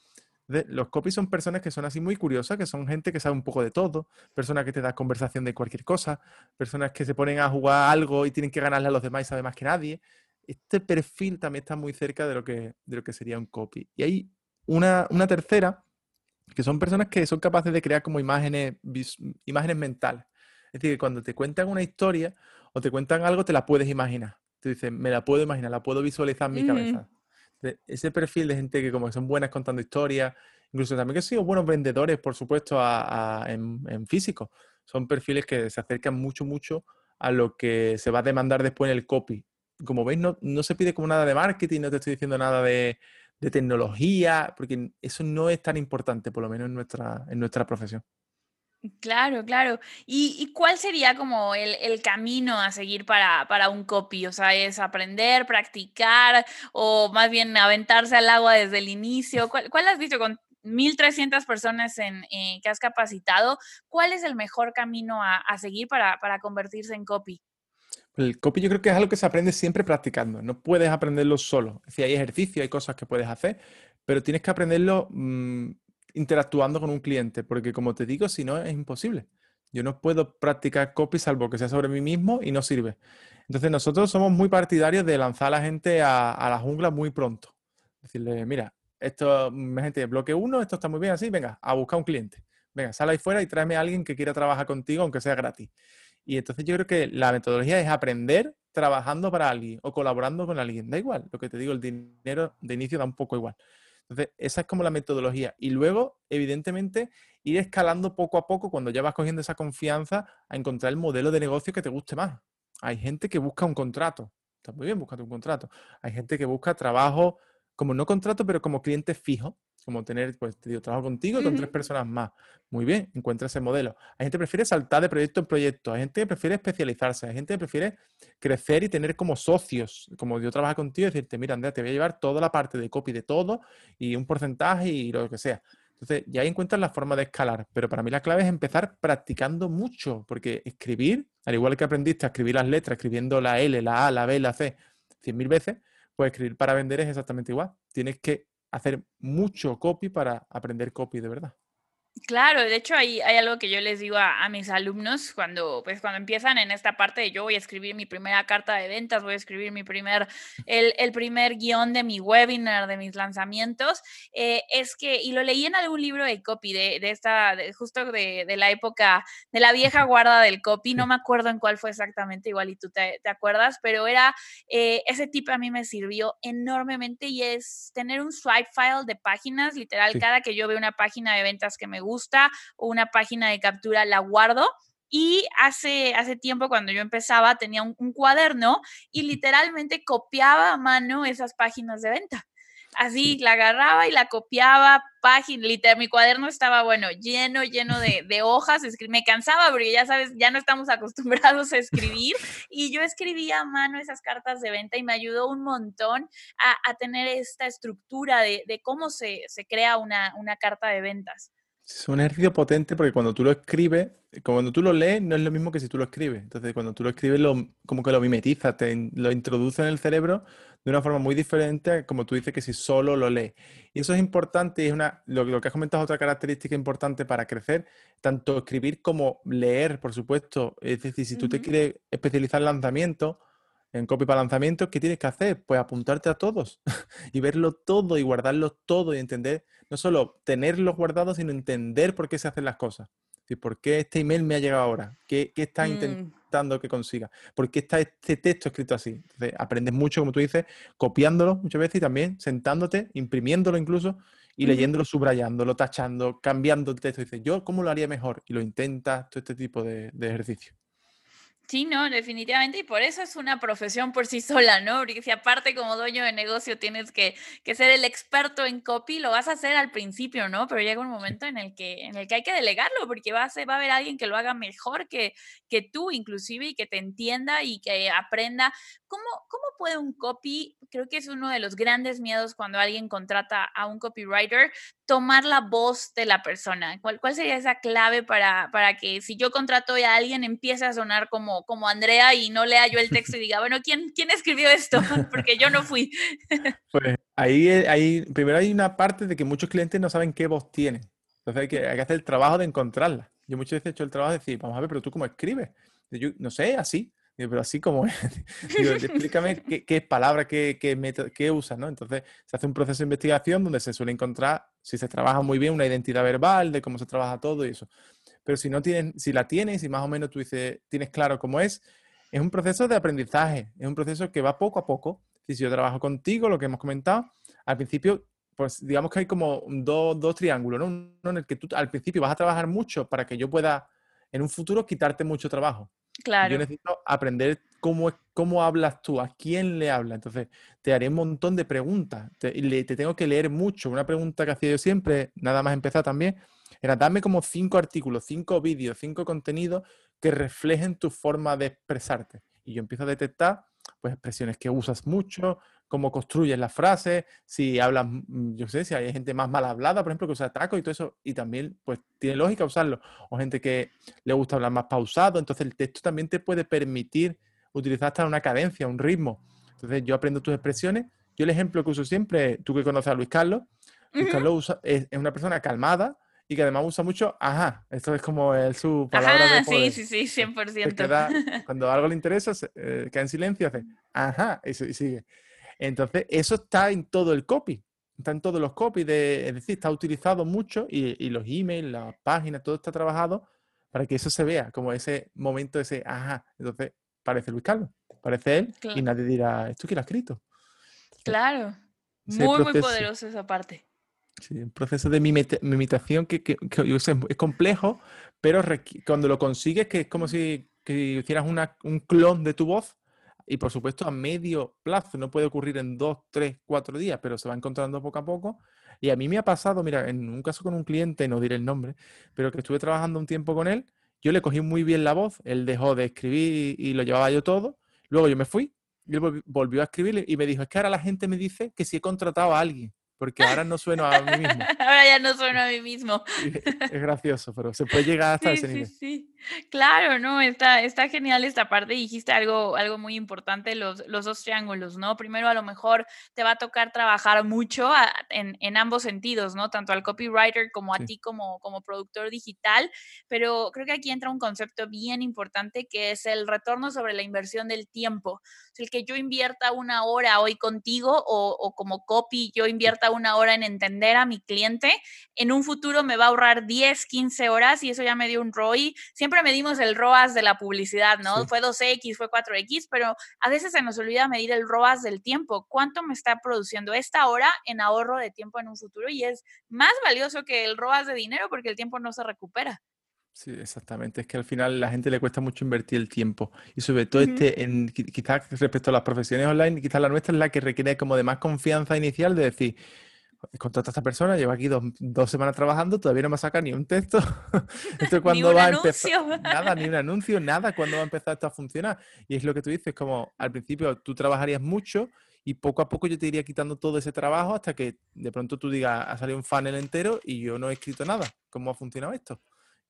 Speaker 2: los copies son personas que son así muy curiosas, que son gente que sabe un poco de todo, personas que te dan conversación de cualquier cosa, personas que se ponen a jugar algo y tienen que ganarle a los demás y sabe más que nadie. Este perfil también está muy cerca de lo que, de lo que sería un copy. Y hay una, tercera, que son personas que son capaces de crear como imágenes, imágenes mentales. Es decir, que cuando te cuentan una historia o te cuentan algo, te la puedes imaginar. Te dicen, me la puedo imaginar, la puedo visualizar en mi cabeza ese perfil de gente que como que son buenas contando historias, incluso también que han sido buenos vendedores, por supuesto, en, físico. Son perfiles que se acercan mucho, mucho a lo que se va a demandar después en el copy. Como veis, no, no se pide como nada de marketing, no te estoy diciendo nada de, de tecnología, porque eso no es tan importante, por lo menos en nuestra, en nuestra profesión.
Speaker 1: Claro, claro. ¿Y, cuál sería como el, camino a seguir para, para, un copy? O sea, ¿es aprender, practicar o más bien aventarse al agua desde el inicio? ¿Cuál, has visto con 1.300 personas en, eh, que has capacitado? ¿Cuál es el mejor camino a, seguir para, convertirse en copy?
Speaker 2: El copy yo creo que es algo que se aprende siempre practicando. No puedes aprenderlo solo. Es decir, hay ejercicio, hay cosas que puedes hacer, pero tienes que aprenderlo mm, interactuando con un cliente, porque como te digo, si no es imposible. Yo no puedo practicar copy salvo que sea sobre mí mismo y no sirve. Entonces nosotros somos muy partidarios de lanzar a la gente a, la jungla muy pronto. Decirle, mira, esto, gente, bloque uno, esto está muy bien así, venga, a buscar un cliente. Venga, sal ahí fuera y tráeme a alguien que quiera trabajar contigo, aunque sea gratis. Y entonces yo creo que la metodología es aprender trabajando para alguien o colaborando con alguien. Da igual, lo que te digo, el dinero de inicio da un poco igual. Entonces, esa es como la metodología. Y luego, evidentemente, ir escalando poco a poco cuando ya vas cogiendo esa confianza a encontrar el modelo de negocio que te guste más. Hay gente que busca un contrato. Está muy bien, buscando un contrato. Hay gente que busca trabajo como no contrato, pero como cliente fijo como tener, pues te digo, trabajo contigo y con tres personas más. Muy bien, encuentra ese modelo. Hay gente que prefiere saltar de proyecto en proyecto, hay gente que prefiere especializarse, hay gente que prefiere crecer y tener como socios, como yo trabajo contigo, y decirte, mira, Andrea, te voy a llevar toda la parte de copy de todo y un porcentaje y lo que sea. Entonces, ya ahí encuentras la forma de escalar, pero para mí la clave es empezar practicando mucho, porque escribir, al igual que aprendiste a escribir las letras, escribiendo la L, la A, la B, la C, cien mil veces, pues escribir para vender es exactamente igual. Tienes que hacer mucho copy para aprender copy de verdad.
Speaker 1: Claro, de hecho hay, hay algo que yo les digo a, mis alumnos cuando, pues, cuando empiezan en esta parte de yo voy a escribir mi primera carta de ventas, voy a escribir mi primer, el, el primer guion de mi webinar, de mis lanzamientos, eh, es que, y lo leí en algún libro de copy, de, de esta, justo de, de, la época, de la vieja guarda del copy, no me acuerdo en cuál fue exactamente, igual y tú te, te acuerdas, pero era, eh, ese tipo a mí me sirvió enormemente y es tener un swipe file de páginas, literal, cada que yo veo una página de ventas que me gusta o una página de captura, la guardo Y hace, hace tiempo, cuando yo empezaba, tenía un, un cuaderno y literalmente copiaba a mano esas páginas de venta. Así, la agarraba y la copiaba, página, literal, mi cuaderno estaba, bueno, lleno, lleno de, de hojas, me cansaba porque ya sabes, ya no estamos acostumbrados a escribir y yo escribía a mano esas cartas de venta y me ayudó un montón a, a tener esta estructura de, de cómo se, se crea una, una carta de ventas.
Speaker 2: Es un ejercicio potente porque cuando tú lo escribes, cuando tú lo lees, no es lo mismo que si tú lo escribes. Entonces, cuando tú lo escribes, lo, como que lo mimetizas, te, lo introduces en el cerebro de una forma muy diferente, como tú dices, que si solo lo lees. Y eso es importante y es una, lo, lo que has comentado es otra característica importante para crecer, tanto escribir como leer, por supuesto. Es decir, si tú te quieres especializar en lanzamiento, en copy para lanzamiento, ¿qué tienes que hacer? Pues apuntarte a todos y verlo todo y guardarlo todo y entender, no solo tenerlos guardados, sino entender por qué se hacen las cosas. ¿Por qué este email me ha llegado ahora? ¿Qué, qué está mm. intentando que consiga? ¿Por qué está este texto escrito así? Entonces, aprendes mucho, como tú dices, copiándolo muchas veces y también sentándote, imprimiéndolo incluso y leyéndolo, subrayándolo, tachando, cambiando el texto. Dices, ¿yo cómo lo haría mejor? Y lo intentas, todo este tipo de, de ejercicio.
Speaker 1: Sí, no, definitivamente, y por eso es una profesión por sí sola, ¿no? Porque si aparte como dueño de negocio tienes que, que, ser el experto en copy, lo vas a hacer al principio, ¿no? Pero llega un momento en el que, en el que hay que delegarlo, porque va a, ser, va a haber alguien que lo haga mejor que, que tú, inclusive, y que te entienda y que aprenda. ¿Cómo, ¿Cómo puede un copy, creo que es uno de los grandes miedos cuando alguien contrata a un copywriter, tomar la voz de la persona? ¿Cuál, cuál sería esa clave para, para que si yo contrato a alguien empiece a sonar como como, Andrea y no lea yo el texto y diga, bueno, ¿quién, quién escribió esto? Porque yo no fui.
Speaker 2: Pues ahí, ahí, primero hay una parte de que muchos clientes no saben qué voz tienen. Entonces hay que, hay que hacer el trabajo de encontrarla. Yo muchas veces he hecho el trabajo de decir, vamos a ver, pero tú cómo escribes. Yo no sé, así. pero así como es. explícame qué, qué palabra, qué, qué, método, qué usas, ¿no? Entonces se hace un proceso de investigación donde se suele encontrar, si se trabaja muy bien, una identidad verbal de cómo se trabaja todo y eso pero si no tienes, si la tienes y más o menos tú dices, tienes claro cómo es, es un proceso de aprendizaje, es un proceso que va poco a poco. Si yo trabajo contigo, lo que hemos comentado, al principio, pues digamos que hay como dos, dos triángulos, ¿no? Uno en el que tú al principio vas a trabajar mucho para que yo pueda en un futuro quitarte mucho trabajo.
Speaker 1: Claro.
Speaker 2: Yo necesito aprender cómo, cómo hablas tú, a quién le hablas. Entonces, te haré un montón de preguntas. Te, te tengo que leer mucho. Una pregunta que hacía yo siempre, nada más empezar también, era darme como cinco artículos, cinco vídeos, cinco contenidos que reflejen tu forma de expresarte. Y yo empiezo a detectar pues expresiones que usas mucho, cómo construyes las frases, si hablas, mm, yo sé, si hay gente más mal hablada, por ejemplo, que usa tacos y todo eso, y también pues tiene lógica usarlo, o gente que le gusta hablar más pausado, entonces el texto también te puede permitir utilizar hasta una cadencia, un ritmo. Entonces yo aprendo tus expresiones. Yo el ejemplo que uso siempre, tú que conoces a Luis Carlos, Luis Carlos es, una persona calmada, y que además usa mucho ajá. Esto es como el, su palabra
Speaker 1: ajá, de poder. Sí, sí, sí, 100%.
Speaker 2: cuando algo le interesa, eh, queda en silencio, hace ajá, y, sigue. Entonces, eso está en todo el copy. Está en todos los copies, de, es decir, está utilizado mucho y, y los emails, las páginas, todo está trabajado para que eso se vea, como ese momento, ese ajá. Entonces, parece Luis Carlos, parece él y nadie dirá, ¿esto quién lo ha escrito?
Speaker 1: claro. Muy, muy poderoso esa parte.
Speaker 2: Sí, un proceso de mimitación que, que, es, complejo, pero cuando lo consigues, que es como si hicieras un clon de tu voz, y por supuesto a medio plazo, no puede ocurrir en dos, tres, cuatro días, pero se va encontrando poco a poco. Y a mí me ha pasado, mira, en un caso con un cliente, no diré el nombre, pero que estuve trabajando un tiempo con él, yo le cogí muy bien la voz, él dejó de escribir y, lo llevaba yo todo, luego yo me fui, y él volvió a escribir y me dijo, es que ahora la gente me dice que si he contratado a alguien porque ahora no sueno a mí mismo.
Speaker 1: ahora ya no sueno a mí mismo.
Speaker 2: es gracioso, pero se puede llegar hasta ese nivel.
Speaker 1: Sí, sí. Claro, no, está, está genial esta parte. Dijiste algo, algo muy importante, los, los dos triángulos, ¿no? Primero, a lo mejor te va a tocar trabajar mucho en, en, ambos sentidos, ¿no? Tanto al copywriter como a ti como, como productor digital, pero creo que aquí entra un concepto bien importante que es el retorno sobre la inversión del tiempo. El que yo invierta una hora hoy contigo o, o como copy, yo invierta una hora en entender a mi cliente, en un futuro me va a ahorrar 10, 15 horas y eso ya me dio un ROI. Siempre medimos el ROAS de la publicidad, ¿no? Fue 2X, fue 4X, pero a veces se nos olvida medir el ROAS del tiempo. ¿Cuánto me está produciendo esta hora en ahorro de tiempo en un futuro? Y es más valioso que el ROAS de dinero porque el tiempo no se recupera.
Speaker 2: Sí, exactamente. Es que al final la gente le cuesta mucho invertir el tiempo. Y sobre todo este, en, quizás respecto a las profesiones online, quizás la nuestra es la que requiere como de más confianza inicial de decir, contrata a esta persona, lleva aquí dos, semanas trabajando, todavía no me saca ni un texto.
Speaker 1: esto cuando va a empezar.
Speaker 2: Nada, ni un anuncio, nada, cuando va a empezar esto a funcionar. Y es lo que tú dices, como al principio tú trabajarías mucho y poco a poco yo te iría quitando todo ese trabajo hasta que de pronto tú digas, ha salido un funnel entero y yo no he escrito nada. ¿Cómo ha funcionado esto?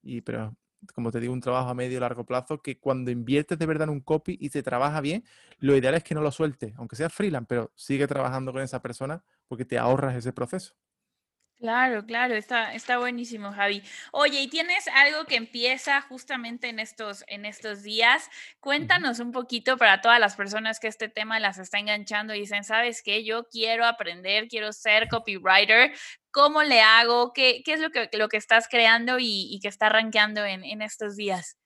Speaker 2: Y, pero, como te digo, un trabajo a medio largo plazo que cuando inviertes de verdad en un copy y te trabaja bien, lo ideal es que no lo sueltes, aunque sea freelance, pero sigue trabajando con esa persona porque te ahorras ese proceso.
Speaker 1: Claro, claro, está, está buenísimo, Javi. Oye, ¿y tienes algo que empieza justamente en estos, en estos días? Cuéntanos un poquito para todas las personas que este tema las está enganchando y dicen, ¿sabes qué? Yo quiero aprender, quiero ser copywriter. ¿Cómo le hago? ¿Qué, qué es lo que, lo que estás creando y, que está rankeando en, en estos días?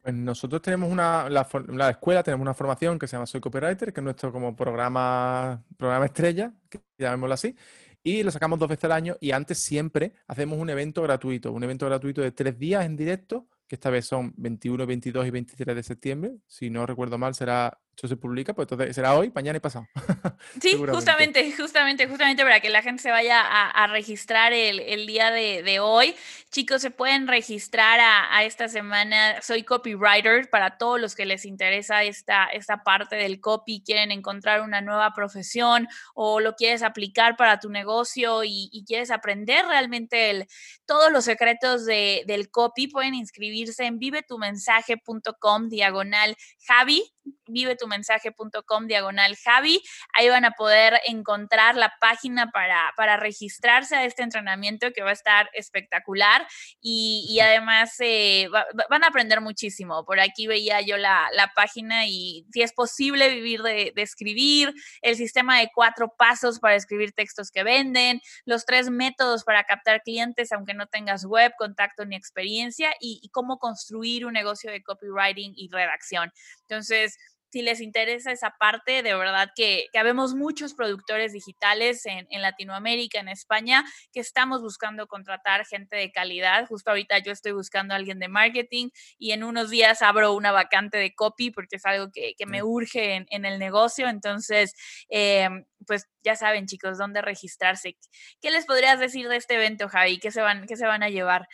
Speaker 2: Pues nosotros tenemos una, la, la, escuela, tenemos una formación que se llama Soy Copywriter, que es nuestro como programa, programa estrella, que llamémoslo así, y lo sacamos dos veces al año y antes siempre hacemos un evento gratuito, un evento gratuito de tres días en directo, que esta vez son 21, 22 y 23 de septiembre. Si no recuerdo mal, será se publica, pues entonces será hoy, mañana y pasado.
Speaker 1: Sí, justamente, justamente, justamente para que la gente se vaya a, registrar el, día de, hoy. Chicos, se pueden registrar a, esta semana. Soy copywriter para todos los que les interesa esta, esta parte del copy, quieren encontrar una nueva profesión o lo quieres aplicar para tu negocio y, quieres aprender realmente el, todos los secretos del copy, pueden inscribirse en vivetumensaje.com diagonal Javi vivetumensaje.com diagonal Javi. Ahí van a poder encontrar la página para, para registrarse a este entrenamiento que va a estar espectacular y, además eh, van a aprender muchísimo. Por aquí veía yo la, página y si es posible vivir de, escribir, el sistema de cuatro pasos para escribir textos que venden, los tres métodos para captar clientes aunque no tengas web, contacto ni experiencia y, y cómo construir un negocio de copywriting y redacción. Entonces, si les interesa esa parte, de verdad que, que habemos muchos productores digitales en, en, Latinoamérica, en España, que estamos buscando contratar gente de calidad. Justo ahorita yo estoy buscando a alguien de marketing y en unos días abro una vacante de copy porque es algo que, que me urge en, en, el negocio. Entonces, eh, pues ya saben chicos, dónde registrarse. ¿Qué les podrías decir de este evento, Javi? ¿Qué se van, qué se van a llevar?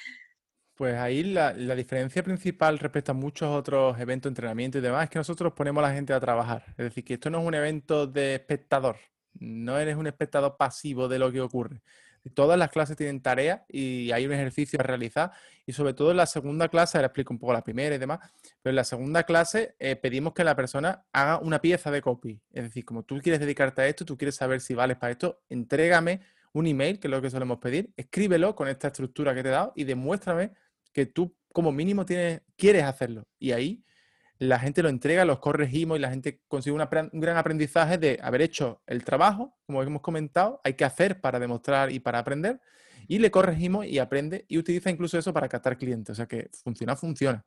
Speaker 2: Pues ahí la, diferencia principal respecto a muchos otros eventos entrenamiento y demás es que nosotros ponemos a la gente a trabajar. Es decir, que esto no es un evento de espectador, no eres un espectador pasivo de lo que ocurre. Todas las clases tienen tareas y hay un ejercicio a realizar y sobre todo en la segunda clase, ahora explico un poco la primera y demás, pero en la segunda clase eh, pedimos que la persona haga una pieza de copy. Es decir, como tú quieres dedicarte a esto, tú quieres saber si vales para esto, entrégame un email, que es lo que solemos pedir, escríbelo con esta estructura que te he dado y demuéstrame que tú como mínimo tienes, quieres hacerlo. Y ahí la gente lo entrega, los corregimos y la gente consigue un gran aprendizaje de haber hecho el trabajo, como hemos comentado, hay que hacer para demostrar y para aprender, y le corregimos y aprende y utiliza incluso eso para captar clientes. O sea que funciona, funciona.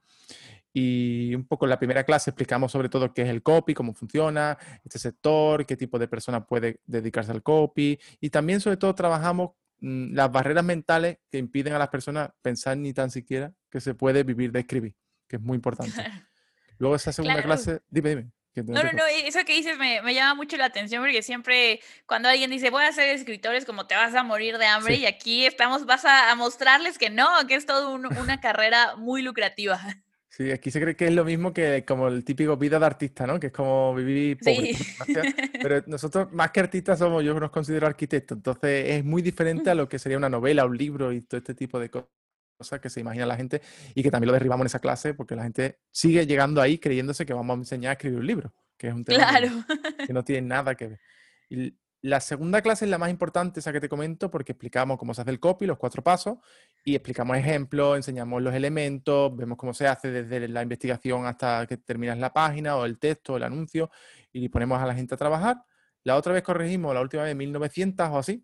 Speaker 2: Y un poco en la primera clase explicamos sobre todo qué es el copy, cómo funciona, este sector, qué tipo de persona puede dedicarse al copy. Y también sobre todo trabajamos las barreras mentales que impiden a las personas pensar ni tan siquiera que se puede vivir de escribir, que es muy importante. Luego esa segunda clase, dime, dime.
Speaker 1: No, no, no, eso que dices me, me, llama mucho la atención porque siempre cuando alguien dice voy a ser escritor es como te vas a morir de hambre y aquí estamos, vas a, mostrarles que no, que es todo una carrera muy lucrativa.
Speaker 2: Sí, aquí se cree que es lo mismo que como el típico vida de artista, ¿no? Que es como vivir pobre. Pero nosotros, más que artistas, somos, yo nos considero arquitectos. Entonces es muy diferente a lo que sería una novela, un libro y todo este tipo de cosas que se imagina la gente y que también lo derribamos en esa clase porque la gente sigue llegando ahí creyéndose que vamos a enseñar a escribir un libro, que es un tema que, no tiene nada que ver. Y la segunda clase es la más importante, esa que te comento, porque explicamos cómo se hace el copy, los cuatro pasos, y explicamos ejemplos, enseñamos los elementos, vemos cómo se hace desde la investigación hasta que terminas la página o el texto, el anuncio, y ponemos a la gente a trabajar. La otra vez corregimos, la última vez 1900 o así,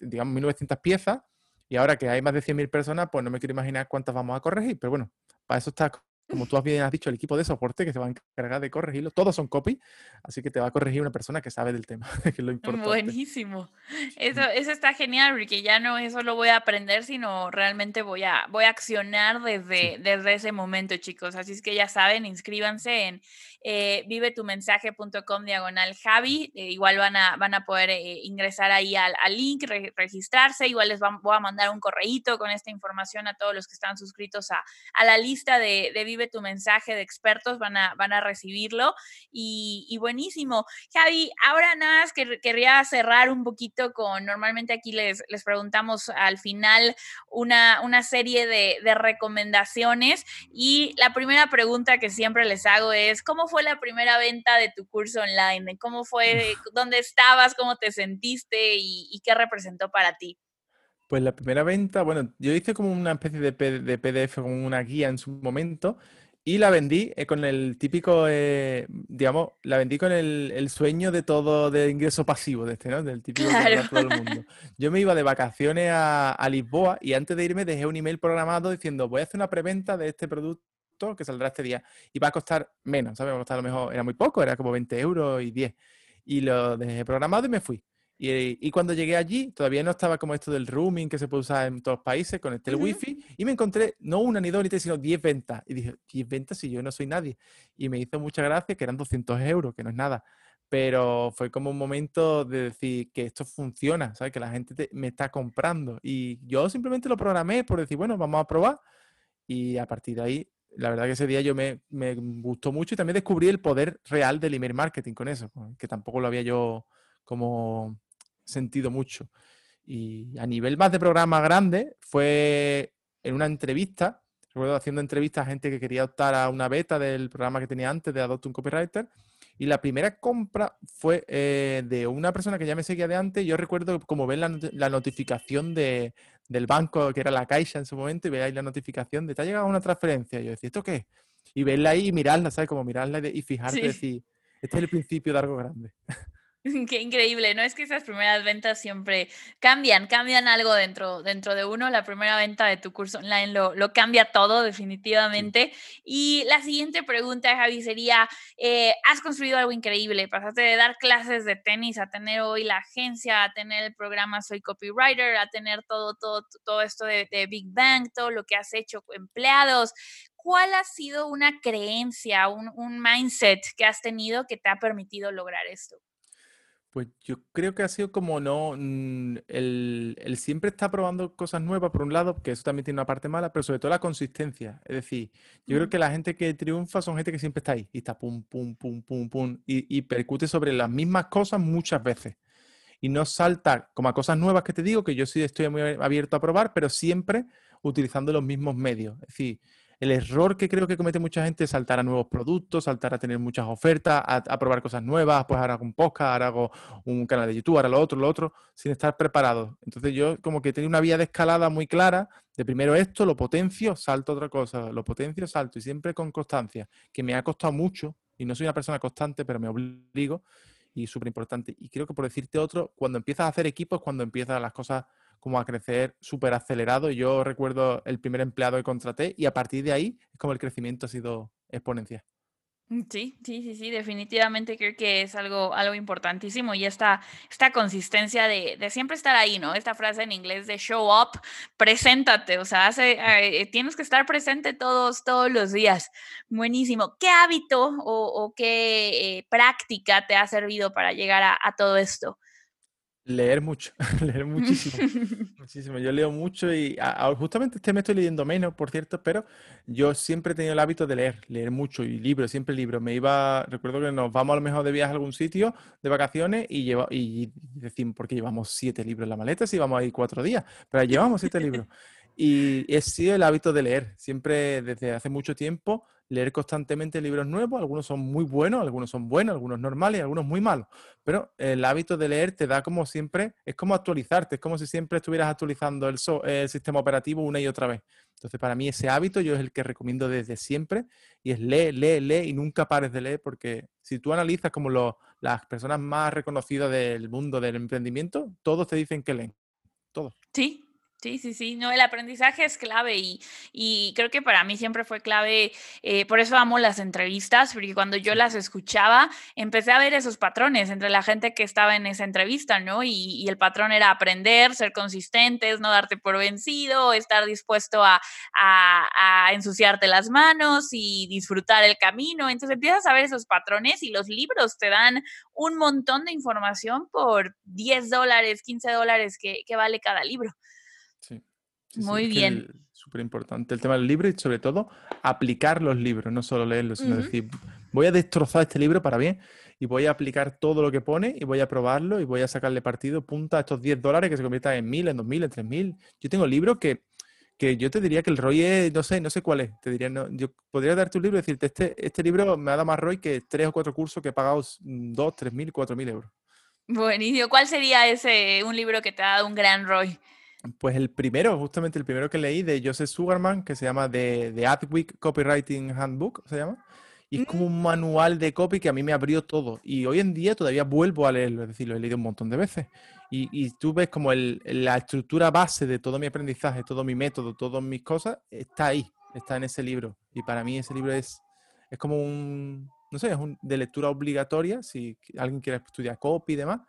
Speaker 2: digamos 1900 piezas, y ahora que hay más de 100.000 personas, pues no me quiero imaginar cuántas vamos a corregir, pero bueno, para eso está como tú bien has dicho, el equipo de soporte que se va a encargar de corregirlo. Todos son copy, así que te va a corregir una persona que sabe del tema, que es lo importante.
Speaker 1: Buenísimo. Eso, eso está genial, porque ya no eso lo voy a aprender, sino realmente voy a, voy a accionar desde, desde ese momento, chicos. Así es que ya saben, inscríbanse en eh, vivetumensaje.com diagonal Javi. Eh, igual van a, van a poder eh, ingresar ahí al, link, registrarse. Igual les voy a mandar un correíto con esta información a todos los que están suscritos a, a la lista de, de, Vive tu mensaje de expertos. Van a, van a recibirlo. Y, buenísimo. Javi, ahora nada más que querría cerrar un poquito con, normalmente aquí les, les preguntamos al final una, una serie de, de recomendaciones. Y la primera pregunta que siempre les hago es, ¿cómo fue la primera venta de tu curso online? ¿Cómo fue? ¿Dónde estabas? ¿Cómo te sentiste? ¿Y, qué representó para ti?
Speaker 2: Pues la primera venta, bueno, yo hice como una especie de, PDF, como una guía en su momento, y la vendí eh, con el típico, eh, digamos, la vendí con el, sueño de todo de ingreso pasivo de este, ¿no? Del típico de todo el mundo. Yo me iba de vacaciones a, a, Lisboa y antes de irme dejé un email programado diciendo voy a hacer una preventa de este producto que saldrá este día y va a costar menos, ¿sabes? Va a costar a lo mejor, era muy poco, era como 20 euros y 10. Y lo dejé programado y me fui. Y, cuando llegué allí, todavía no estaba como esto del rooming que se puede usar en todos los países, conecté el wifi y me encontré no una ni dos ni tres, sino 10 ventas. Y dije, 10 ventas si yo no soy nadie. Y me hizo mucha gracia que eran 200 euros, que no es nada. Pero fue como un momento de decir que esto funciona, ¿sabes? Que la gente me está comprando. Y yo simplemente lo programé por decir, bueno, vamos a probar. Y a partir de ahí la verdad que ese día yo me, gustó mucho y también descubrí el poder real del email marketing con eso, que tampoco lo había yo como sentido mucho. Y a nivel más de programa grande, fue en una entrevista, recuerdo haciendo entrevistas a gente que quería optar a una beta del programa que tenía antes de Adopt un Copywriter. Y la primera compra fue eh, de una persona que ya me seguía de antes. Yo recuerdo como ver la notificación de, del banco, que era la Caixa en su momento, y veáis la notificación de te ha llegado una transferencia. Y yo decía, ¿esto qué? Y verla ahí y mirarla, ¿sabes? Como mirarla y, fijarte y decir, este es el principio de algo grande.
Speaker 1: Qué increíble, ¿no? Es que esas primeras ventas siempre cambian, cambian algo dentro, dentro de uno. La primera venta de tu curso online lo, lo cambia todo definitivamente. Y la siguiente pregunta, Javi, sería, eh, has construido algo increíble, pasaste de dar clases de tenis a tener hoy la agencia, a tener el programa Soy Copywriter, a tener todo, todo, todo esto de, Big Bang, todo lo que has hecho, empleados. ¿Cuál ha sido una creencia, un, un mindset que has tenido que te ha permitido lograr esto?
Speaker 2: Pues yo creo que ha sido como no, mm, el, siempre está probando cosas nuevas, por un lado, que eso también tiene una parte mala, pero sobre todo la consistencia. Es decir, yo creo que la gente que triunfa son gente que siempre está ahí y está pum, pum, pum, pum, pum, y, y percute sobre las mismas cosas muchas veces. Y no salta como a cosas nuevas que te digo, que yo sí estoy muy abierto a probar, pero siempre utilizando los mismos medios. Es decir, el error que creo que comete mucha gente es saltar a nuevos productos, saltar a tener muchas ofertas, a, probar cosas nuevas, pues ahora hago un podcast, ahora hago un canal de YouTube, ahora lo otro, lo otro, sin estar preparado. Entonces yo como que tengo una vía de escalada muy clara, de primero esto, lo potencio, salto otra cosa, lo potencio, salto, y siempre con constancia, que me ha costado mucho, y no soy una persona constante, pero me obligo, y súper importante. Y creo que por decirte otro, cuando empiezas a hacer equipos, cuando empiezan las cosas como a crecer súper acelerado. Yo recuerdo el primer empleado que contraté y a partir de ahí es como el crecimiento ha sido exponencial.
Speaker 1: Mm, sí, sí, sí, sí, definitivamente creo que es algo, algo importantísimo y esta, esta consistencia de, siempre estar ahí, ¿no? Esta frase en inglés de show up, preséntate, o sea, hace, eh, tienes que estar presente todos, todos los días. Buenísimo. ¿Qué hábito o, qué eh, práctica te ha servido para llegar a todo esto?
Speaker 2: Leer mucho, leer muchísimo, muchísimo. Yo leo mucho y justamente este me estoy leyendo menos, por cierto, pero yo siempre he tenido el hábito de leer, leer mucho y libros, siempre libros. Me iba, recuerdo que nos vamos a lo mejor de viaje a algún sitio de vacaciones y, lleva, y decimos, porque llevamos siete libros en la maleta si vamos a ir cuatro días? Pero llevamos siete libros. Y he sido el hábito de leer, siempre desde hace mucho tiempo leer constantemente libros nuevos, algunos son muy buenos, algunos son buenos, algunos normales algunos muy malos, pero el hábito de leer te da como siempre, es como actualizarte, es como si siempre estuvieras actualizando el, sistema operativo una y otra vez. Entonces, para mí ese hábito yo es el que recomiendo desde siempre y es lee, lee, lee y nunca pares de leer porque si tú analizas como las personas más reconocidas del mundo del emprendimiento, todos te dicen que leen, todos.
Speaker 1: Sí, Sí, sí, sí, no, el aprendizaje es clave y, y creo que para mí siempre fue clave, eh, por eso amo las entrevistas, porque cuando yo las escuchaba, empecé a ver esos patrones entre la gente que estaba en esa entrevista, ¿no? Y, y el patrón era aprender, ser consistentes, no darte por vencido, estar dispuesto a, a, a ensuciarte las manos y disfrutar el camino. Entonces empiezas a ver esos patrones y los libros te dan un montón de información por 10 dólares, 15 dólares que, que vale cada libro. Muy bien.
Speaker 2: Súper importante el tema del libro y sobre todo aplicar los libros, no solo leerlos, sino decir, voy a destrozar este libro para bien y voy a aplicar todo lo que pone y voy a probarlo y voy a sacarle partido, punta a estos 10 dólares que se conviertan en 1000, en 2000, en 3000. Yo tengo libros que, que yo te diría que el ROI es, no sé, no sé cuál es. Te diría, no, yo podría darte un libro y decirte, este, este libro me ha dado más ROI que tres o cuatro cursos que he pagado 2, 3 mil, 4 mil euros.
Speaker 1: Buenísimo. ¿Cuál sería ese, un libro que te ha dado un gran ROI?
Speaker 2: Pues el primero, justamente el primero que leí de Joseph Sugarman, que se llama The, The Adweek Copywriting Handbook, se llama. Y es como un mm. manual de copy que a mí me abrió todo. Y hoy en día todavía vuelvo a leerlo, es decir, lo he leído un montón de veces. Y, y tú ves como el, la estructura base de todo mi aprendizaje, todo mi método, todas mis cosas, está ahí, está en ese libro. Y para mí ese libro es, es como un, no sé, es un, de lectura obligatoria. Si alguien quiere estudiar copy y demás,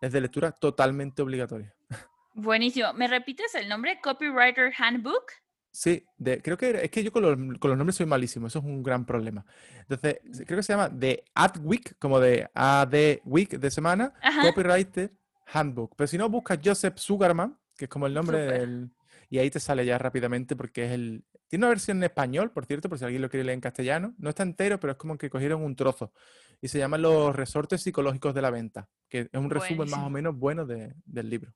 Speaker 2: es de lectura totalmente obligatoria.
Speaker 1: Buenísimo. ¿Me repites el nombre? Copywriter Handbook.
Speaker 2: Sí, creo que es que yo con los, con los, nombres soy malísimo, eso es un gran problema. Entonces, creo que se llama The Ad Week, como de AD Week de semana, Copywriter Handbook. Pero si no, buscas Joseph Sugarman, que es como el nombre del... Y ahí te sale ya rápidamente porque es el... Tiene una versión en español, por cierto, por si alguien lo quiere leer en castellano. No está entero, pero es como que cogieron un trozo. Y se llama Los resortes psicológicos de la venta, que es un resumen más o menos bueno de, del libro.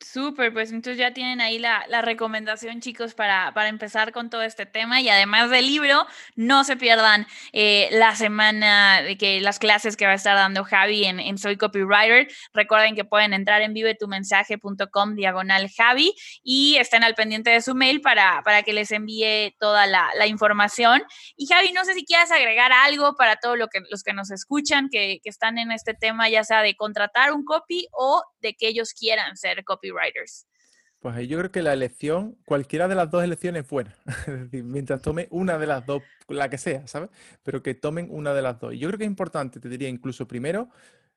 Speaker 1: Súper, pues entonces ya tienen ahí la, recomendación, chicos, para, para, empezar con todo este tema. Y además del libro, no se pierdan eh, la semana de que las clases que va a estar dando Javi en, Soy Copywriter. Recuerden que pueden entrar en vivetumensaje.com diagonal Javi y estén al pendiente de su mail para, para que les envíe toda la, información. Y Javi, no sé si quieras agregar algo para todos lo que, los que nos escuchan, que, que están en este tema, ya sea de contratar un copy o de que ellos quieran ser
Speaker 2: Pues yo creo que la elección, cualquiera de las dos elecciones es buena. es decir, mientras tome una de las dos, la que sea, ¿sabes? Pero que tomen una de las dos. Yo creo que es importante, te diría incluso primero,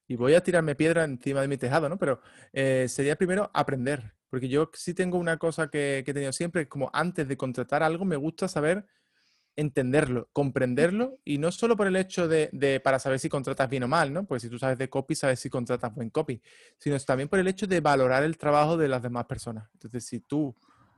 Speaker 2: y voy a tirarme piedra encima de mi tejado, ¿no? Pero eh, sería primero aprender. Porque yo sí tengo una cosa que, que he tenido siempre, como antes de contratar algo, me gusta saber entenderlo, comprenderlo y no solo por el hecho de, para saber si contratas bien o mal, ¿no? Pues si tú sabes de copy, sabes si contratas buen copy, sino también por el hecho de valorar el trabajo de las demás personas. Entonces, si tú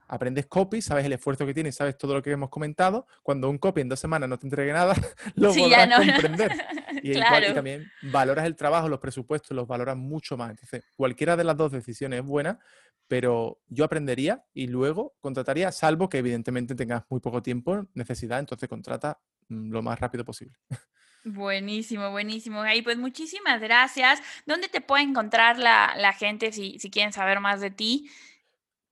Speaker 2: aprendes copy, sabes el esfuerzo que tiene, sabes todo lo que hemos comentado, cuando un copy en dos semanas no te entregue nada, lo podrás comprender. Y, y, también valoras el trabajo, los presupuestos, los valoras mucho más. Entonces, cualquiera de las dos decisiones es buena, pero yo aprendería y luego contrataría, salvo que evidentemente tengas muy poco tiempo, necesidad, entonces contrata mm, lo más rápido posible.
Speaker 1: Buenísimo, buenísimo. Ahí pues muchísimas gracias. ¿Dónde te puede encontrar la, gente si, si, quieren saber más de ti?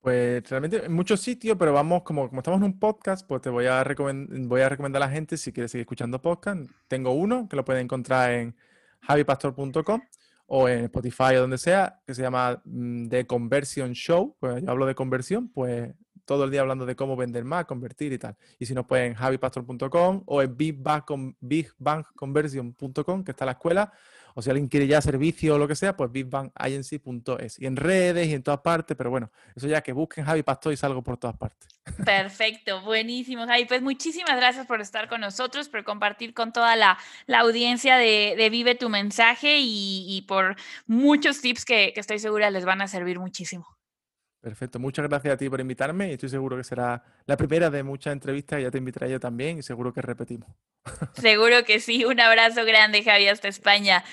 Speaker 2: Pues realmente en muchos sitios, pero vamos, como, como estamos en un podcast, pues te voy a, voy a recomendar a la gente si quiere seguir escuchando podcast. Tengo uno que lo pueden encontrar en javipastor.com o en Spotify o donde sea, que se llama mm, The Conversion Show, pues yo hablo de conversión, pues todo el día hablando de cómo vender más, convertir y tal. Y si no, pues en javipastor.com o en bigbankconversion.com, que está la escuela, o si alguien quiere ya servicio o lo que sea, pues bigbankagency.es. Y en redes y en todas partes, pero bueno, eso ya que busquen Javi Pastor y salgo por todas partes.
Speaker 1: Perfecto, buenísimo, Javi. Pues muchísimas gracias por estar con nosotros, por compartir con toda la, audiencia de, Vive tu mensaje y, por muchos tips que, que estoy segura les van a servir muchísimo.
Speaker 2: Perfecto, muchas gracias a ti por invitarme y estoy seguro que será la primera de muchas entrevistas, ya te invitaré yo también y seguro que repetimos.
Speaker 1: Seguro que sí, un abrazo grande Javi hasta España.